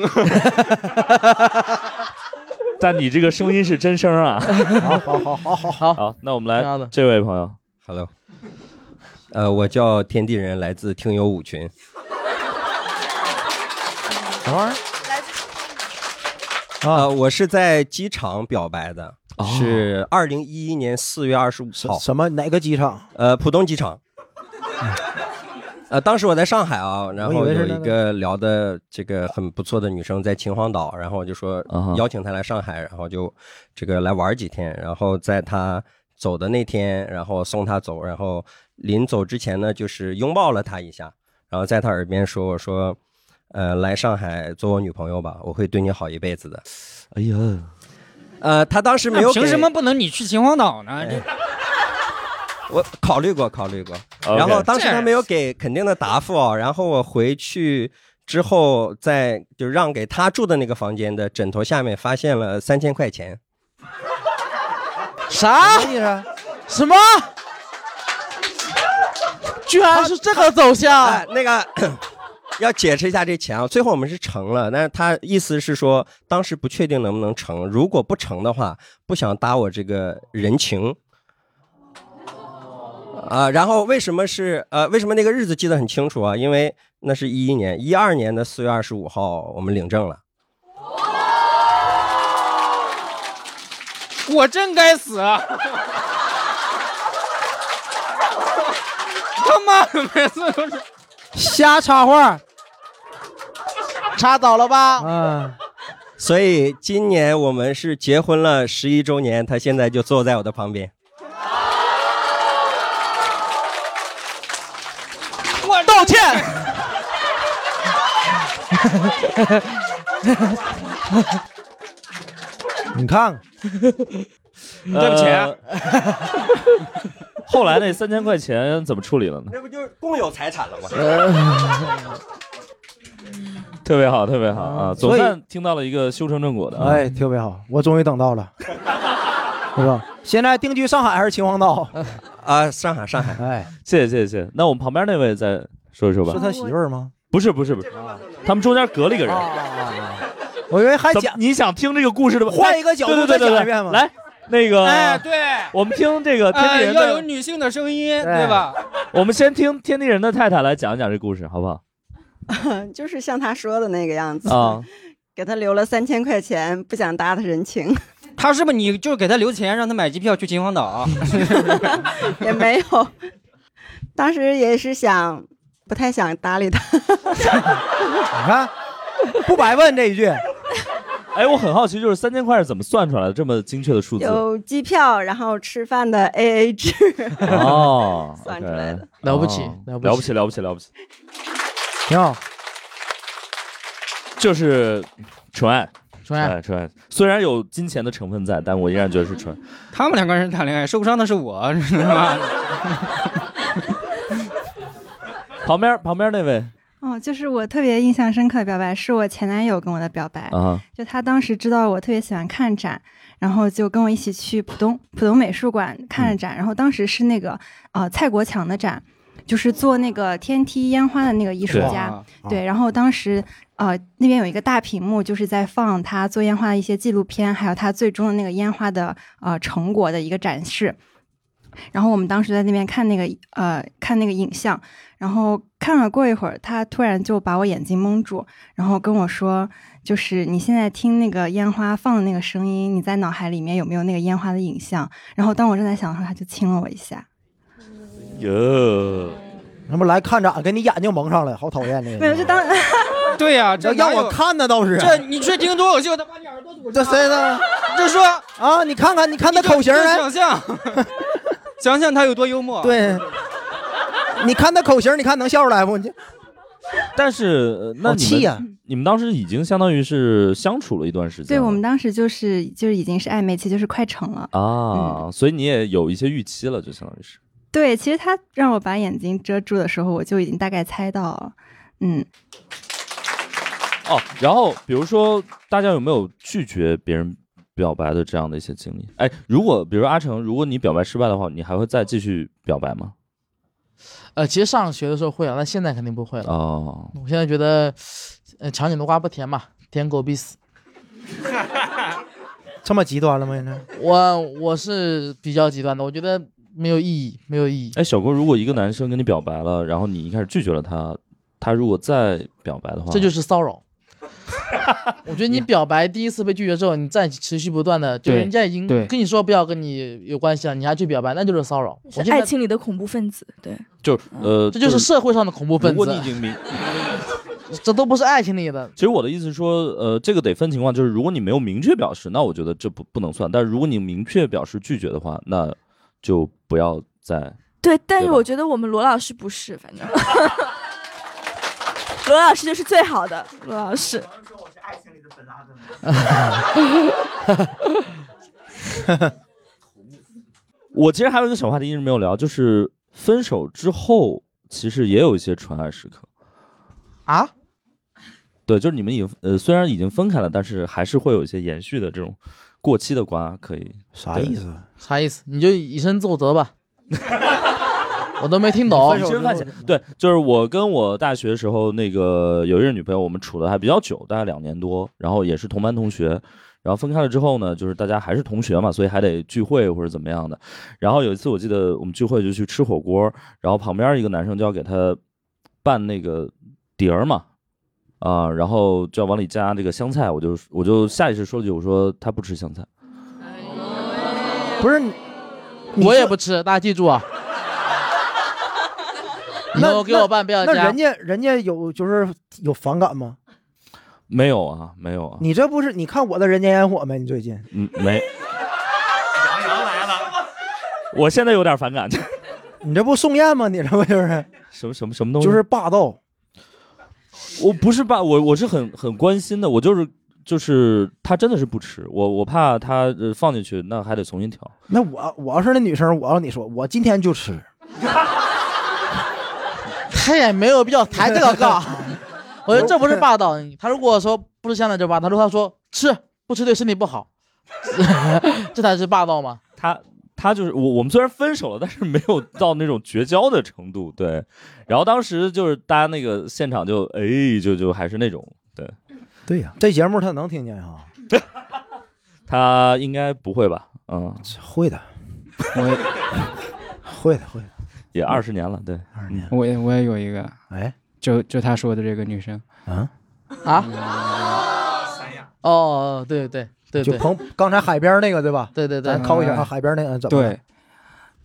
但你这个声音是真声啊！好好好好好好，好，那我们来这位朋友，Hello，呃，我叫天地人，来自听友五群。什么玩意儿？啊，我是在机场表白的，是二零一一年四月二十五号。什么哪个机场？呃，浦东机场。呃，当时我在上海啊，然后有一个聊的这个很不错的女生在秦皇岛，然后我就说啊邀请她来上海，然后就这个来玩几天，然后在她走的那天，然后送她走，然后临走之前呢，就是拥抱了她一下，然后在她耳边说我说，呃，来上海做我女朋友吧，我会对你好一辈子的。哎呀，呃，他当时没有凭什么不能你去秦皇岛呢？这我考虑过，考虑过然后当时他没有给肯定的答复啊，然后我回去之后，在就让给他住的那个房间的枕头下面发现了三千块钱。啥意思？什么？居然是这个走向？哎，那个 要解释一下这钱啊，最后我们是成了，但是他意思是说当时不确定能不能成，如果不成的话，不想搭我这个人情。啊，然后为什么是呃，为什么那个日子记得很清楚啊？因为那是一一年，一二年的四月二十五号我们领证了。我真该死！啊他妈的，每次都是瞎插话，插早了吧？嗯，所以今年我们是结婚了十一周年，他现在就坐在我的旁边。我道歉。你看看，对不起啊。后来那三千块钱怎么处理了呢？那不就是共有财产了吗？特别好，特别好啊！总算听到了一个修成正果的啊。哎，特别好，我终于等到了，是吧？现在定居上海还是秦皇岛？啊，上海，上海。哎，谢谢，谢谢，谢谢。那我们旁边那位再说一说吧。是他媳妇儿吗？不是，不是，不是，他们中间隔了一个人。我以为还讲你想听这个故事的吗？换一个角度对对对对再讲一遍吗来，那个，哎，对，我们听这个天地哎，人要有，女性的声音，对吧？我们先听天地人的太太来讲一讲这故事，好不好？就是像他说的那个样子啊，给他留了三千块钱，不想搭他人情，他是不是你就是给他留钱，让他买机票去秦皇岛啊？也没有。当时也是想，不太想搭理他。你看，不白问这一句。哎，我很好奇，就是三千块是怎么算出来的这么精确的数字？有机票，然后吃饭的 A A 制。哦，算出来的。了不起哦了不起了不起，了不起，了，挺好。就是纯爱，纯爱，纯爱。虽然有金钱的成分在，但我依然觉得是纯爱。他们两个人谈恋爱，受伤的是我，知道吗？旁边旁边那位哦，就是我特别印象深刻的表白，是我前男友跟我的表白。啊，就他当时知道我特别喜欢看展，然后就跟我一起去浦东浦东美术馆看了展。然后当时是那个呃蔡国强的展，就是做那个天梯烟花的那个艺术对家哇。对，然后当时呃那边有一个大屏幕，就是在放他做烟花的一些纪录片，还有他最终的那个烟花的呃成果的一个展示。然后我们当时在那边看那个呃看那个影像，然后看了过一会儿，他突然就把我眼睛蒙住，然后跟我说，就是你现在听那个烟花放的那个声音，你在脑海里面有没有那个烟花的影像？然后当我正在想的时候，他就亲了我一下。哟，那不来看展，给你眼睛蒙上了，好讨厌这个。没有，就当对呀、这要让我看呢，倒是。这你去听脱口秀，他把你耳朵堵上。这谁呢？就说啊，你看看，你看他口型你就呢？想象，想想他有多幽默。对，你看他口型，你看能笑出来不？你但是呃那好你们气呀你们当时已经相当于是相处了一段时间对了，我们当时就是就是已经是暧昧期，就是快成了。啊，所以你也有一些预期了，就相当于是。对，其实他让我把眼睛遮住的时候，我就已经大概猜到了。嗯，哦，然后比如说，大家有没有拒绝别人表白的这样的一些经历。哎，如果比如阿成，如果你表白失败的话，你还会再继续表白吗？呃，其实上学的时候会啊，但现在肯定不会了。哦，我现在觉得，呃，强扭的瓜不甜嘛，舔狗必死。这么极端了吗？现在我我是比较极端的，我觉得没有意义，没有意义。哎，小郭，如果一个男生跟你表白了，然后你一开始拒绝了他，他如果再表白的话，这就是骚扰。我觉得你表白第一次被拒绝之后，你再持续不断的，就人家已经跟你说不要跟你有关系了，你还去表白，那就是骚扰。我是爱情里的恐怖分子，对，就呃，这就是社会上的恐怖分子。如果你已经明，这都不是爱情里的。其实我的意思是说，呃，这个得分情况，就是如果你没有明确表示，那我觉得这不不能算；但是如果你明确表示拒绝的话，那就不要再。对，但是我觉得我们罗老师不是，反正罗老师就是最好的，罗老师。我其实还有一个小话题一直没有聊，就是分手之后，其实也有一些纯爱时刻啊。对，就是你们已经呃虽然已经分开了，但是还是会有一些延续的这种过期的瓜可以。啥意思？啥意思？你就以身作则吧。我都没听懂。对，就是我跟我大学时候那个有一任女朋友，我们处的还比较久，大概两年多，然后也是同班同学。然后分开了之后呢，就是大家还是同学嘛，所以还得聚会或者怎么样的。然后有一次我记得我们聚会就去吃火锅，然后旁边一个男生就要给他拌那个碟儿嘛，啊，然后就要往里加这个香菜，我就我就下意识说了句我说他不吃香菜，不是，我也不吃，大家记住啊。以那后给我办不要加那人。家人家有就是有反感吗？没有啊，没有啊，你这不是你看我的人间烟火没？你最近嗯没。杨洋来了我现在有点反感，你这不宋焰吗？你这不就是什么什么什么东西？就是霸道。我不是霸，我我是很很关心的，我就是就是他真的是不吃，我我怕他呃放进去，那还得重新调。那我我要是那女生，我要你说，我今天就吃。他也没有必要抬这个 杠。我觉得这不是霸道。他如果说不吃香菜就霸道，他如果他说吃不吃对身体不好，这才是霸道吗？他他就是我，我们虽然分手了，但是没有到那种绝交的程度，对。然后当时就是大家那个现场就哎，就就还是那种对。对呀、这节目他能听见啊？他应该不会吧？嗯，会的，我也会的，会的。也二十年了，对，二十年。我也我也有一个，哎，就就他说的这个女生，啊？啊？哦，对对对对，就彭刚才海边那个对吧？对对对。咱考一下海边那个怎么？对，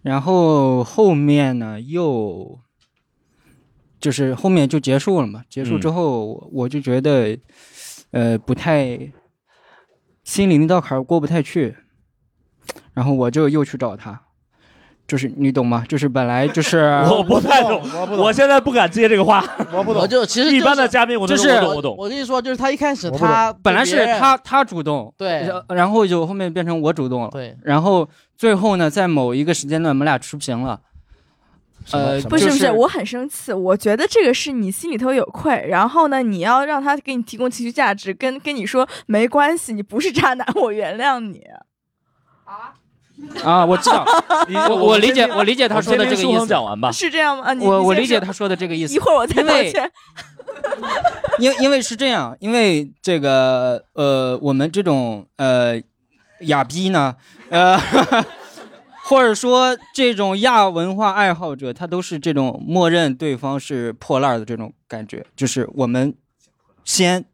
然后后面呢又就是后面就结束了嘛，结束之嗯后我我就觉得，呃，不太心里那道坎过不太去，然后我就又去找他。就是你懂吗？就是本来就是 我不太懂，我不懂，我现在不敢接这个话。我不懂我就其实一般的嘉宾我都就是我懂我懂。我跟你说，就是他一开始他本来是他他主动，对然然后就后面变成我主动了，对，然后最后呢，在某一个时间段，我们俩持平了。呃，不是不，就是我很生气。我觉得这个是你心里头有愧，然后呢，你要让他给你提供情绪价值，跟跟你说没关系，你不是渣男，我原谅你。啊，我知道，我我理解我理解他说的这个意思。恒讲完吧。是这样吗？啊你我我理解他说的这个意思。一会儿我再因为道歉。因 因为是这样，因为这个呃，我们这种呃亚逼呢，呃，或者说这种亚文化爱好者，他都是这种默认对方是破烂的这种感觉，就是我们先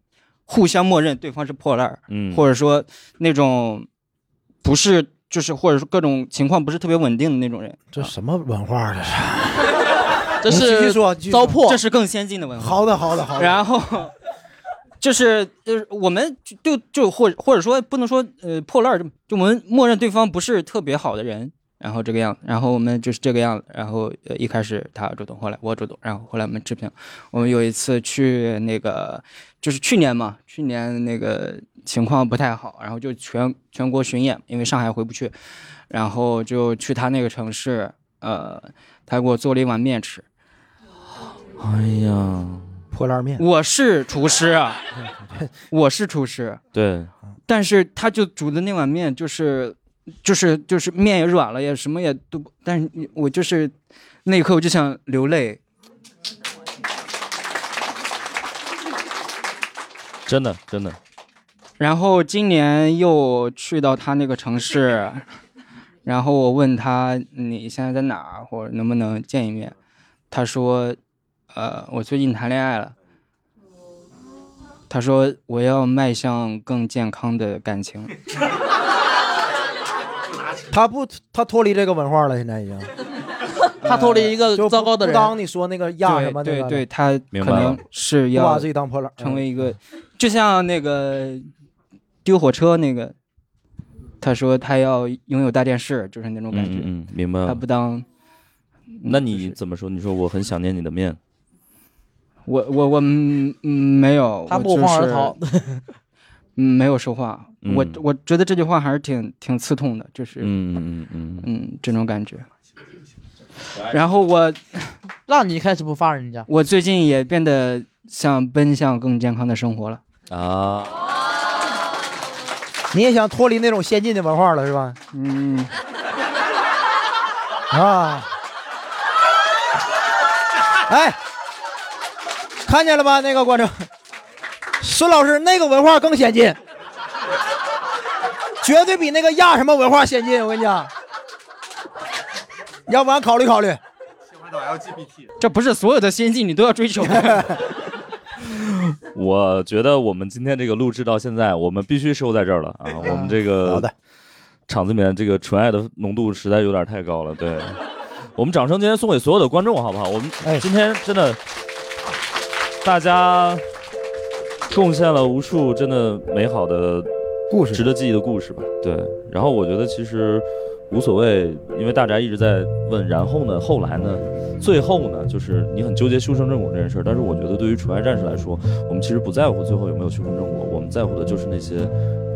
互相默认对方是破烂儿，嗯或者说那种不是就是或者说各种情况不是特别稳定的那种人，这什么文化这是？这是糟粕这是更先进的文化。好的，好的，好的。然后就是就是我们就就或者或者说不能说呃破烂儿，就就我们默认对方不是特别好的人，然后这个样子，然后我们就是这个样子，然后呃一开始他主动，后来我主动，然后后来我们持平。我们有一次去那个就是去年嘛，去年那个情况不太好，然后就全全国巡演，因为上海回不去，然后就去他那个城市，呃，他给我做了一碗面吃。哎呀，破烂面。我是厨师啊，我是厨师，对，但是他就煮的那碗面就是就是就是面也软了，也什么也都不，但是我就是那一刻我就想流泪。真的真的，然后今年又去到他那个城市，然后我问他你现在在哪儿，或者能不能见一面？他说，呃，我最近谈恋爱了。他说我要迈向更健康的感情。他不，他脱离这个文化了，现在已经。他脱离一个糟糕的人你说那个亚什么对对，他可能是要把自己当破烂成为一个，就像那个丢火车那个，他说他要拥有大电视，就是那种感觉。嗯嗯，明白了。他不当，那你怎么说？你说我很想念你的面，我我我没有，他不欢而是逃 嗯，没有说话。我嗯我觉得这句话还是挺挺刺痛的，就是嗯嗯嗯嗯这种感觉。然后我 让你开始不发人家，我最近也变得想奔向更健康的生活了。啊，你也想脱离那种先进的文化了是吧？嗯，啊，哎，看见了吧？那个观众，孙老师那个文化更先进，绝对比那个亚什么文化先进。我跟你讲，要不然考虑考虑。这不是所有的先进你都要追求的。我觉得我们今天这个录制到现在，我们必须收在这儿了啊！我们这个好的场子里面这个纯爱的浓度实在有点太高了。对，我们掌声今天送给所有的观众，好不好？我们今天真的，大家贡献了无数真的美好的故事，值得记忆的故事吧。对，然后我觉得其实无所谓，因为大宅一直在问，然后呢，后来呢，最后呢，就是你很纠结修成正果这件事儿。但是我觉得对于纯爱战士来说，我们其实不在乎最后有没有修成正果，我们在乎的就是那些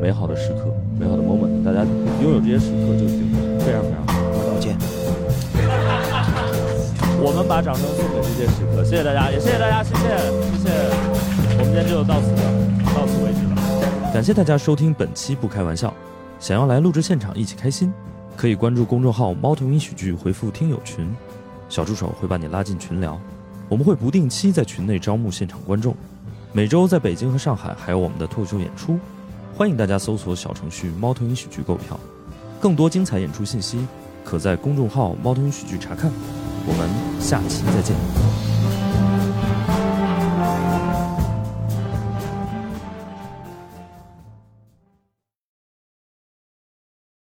美好的时刻、美好的 moment。大家拥有这些时刻就已经非常非常好。道歉。我们把掌声送给这些时刻，谢谢大家，也谢谢大家，谢谢谢谢。我们今天就到此到此为止了。感谢大家收听本期《不开玩笑》，想要来录制现场一起开心，可以关注公众号“猫头鹰喜剧”，回复“听友群”，小助手会把你拉进群聊。我们会不定期在群内招募现场观众，每周在北京和上海还有我们的脱口秀演出，欢迎大家搜索小程序“猫头鹰喜剧”购票。更多精彩演出信息，可在公众号“猫头鹰喜剧”查看。我们下期再见。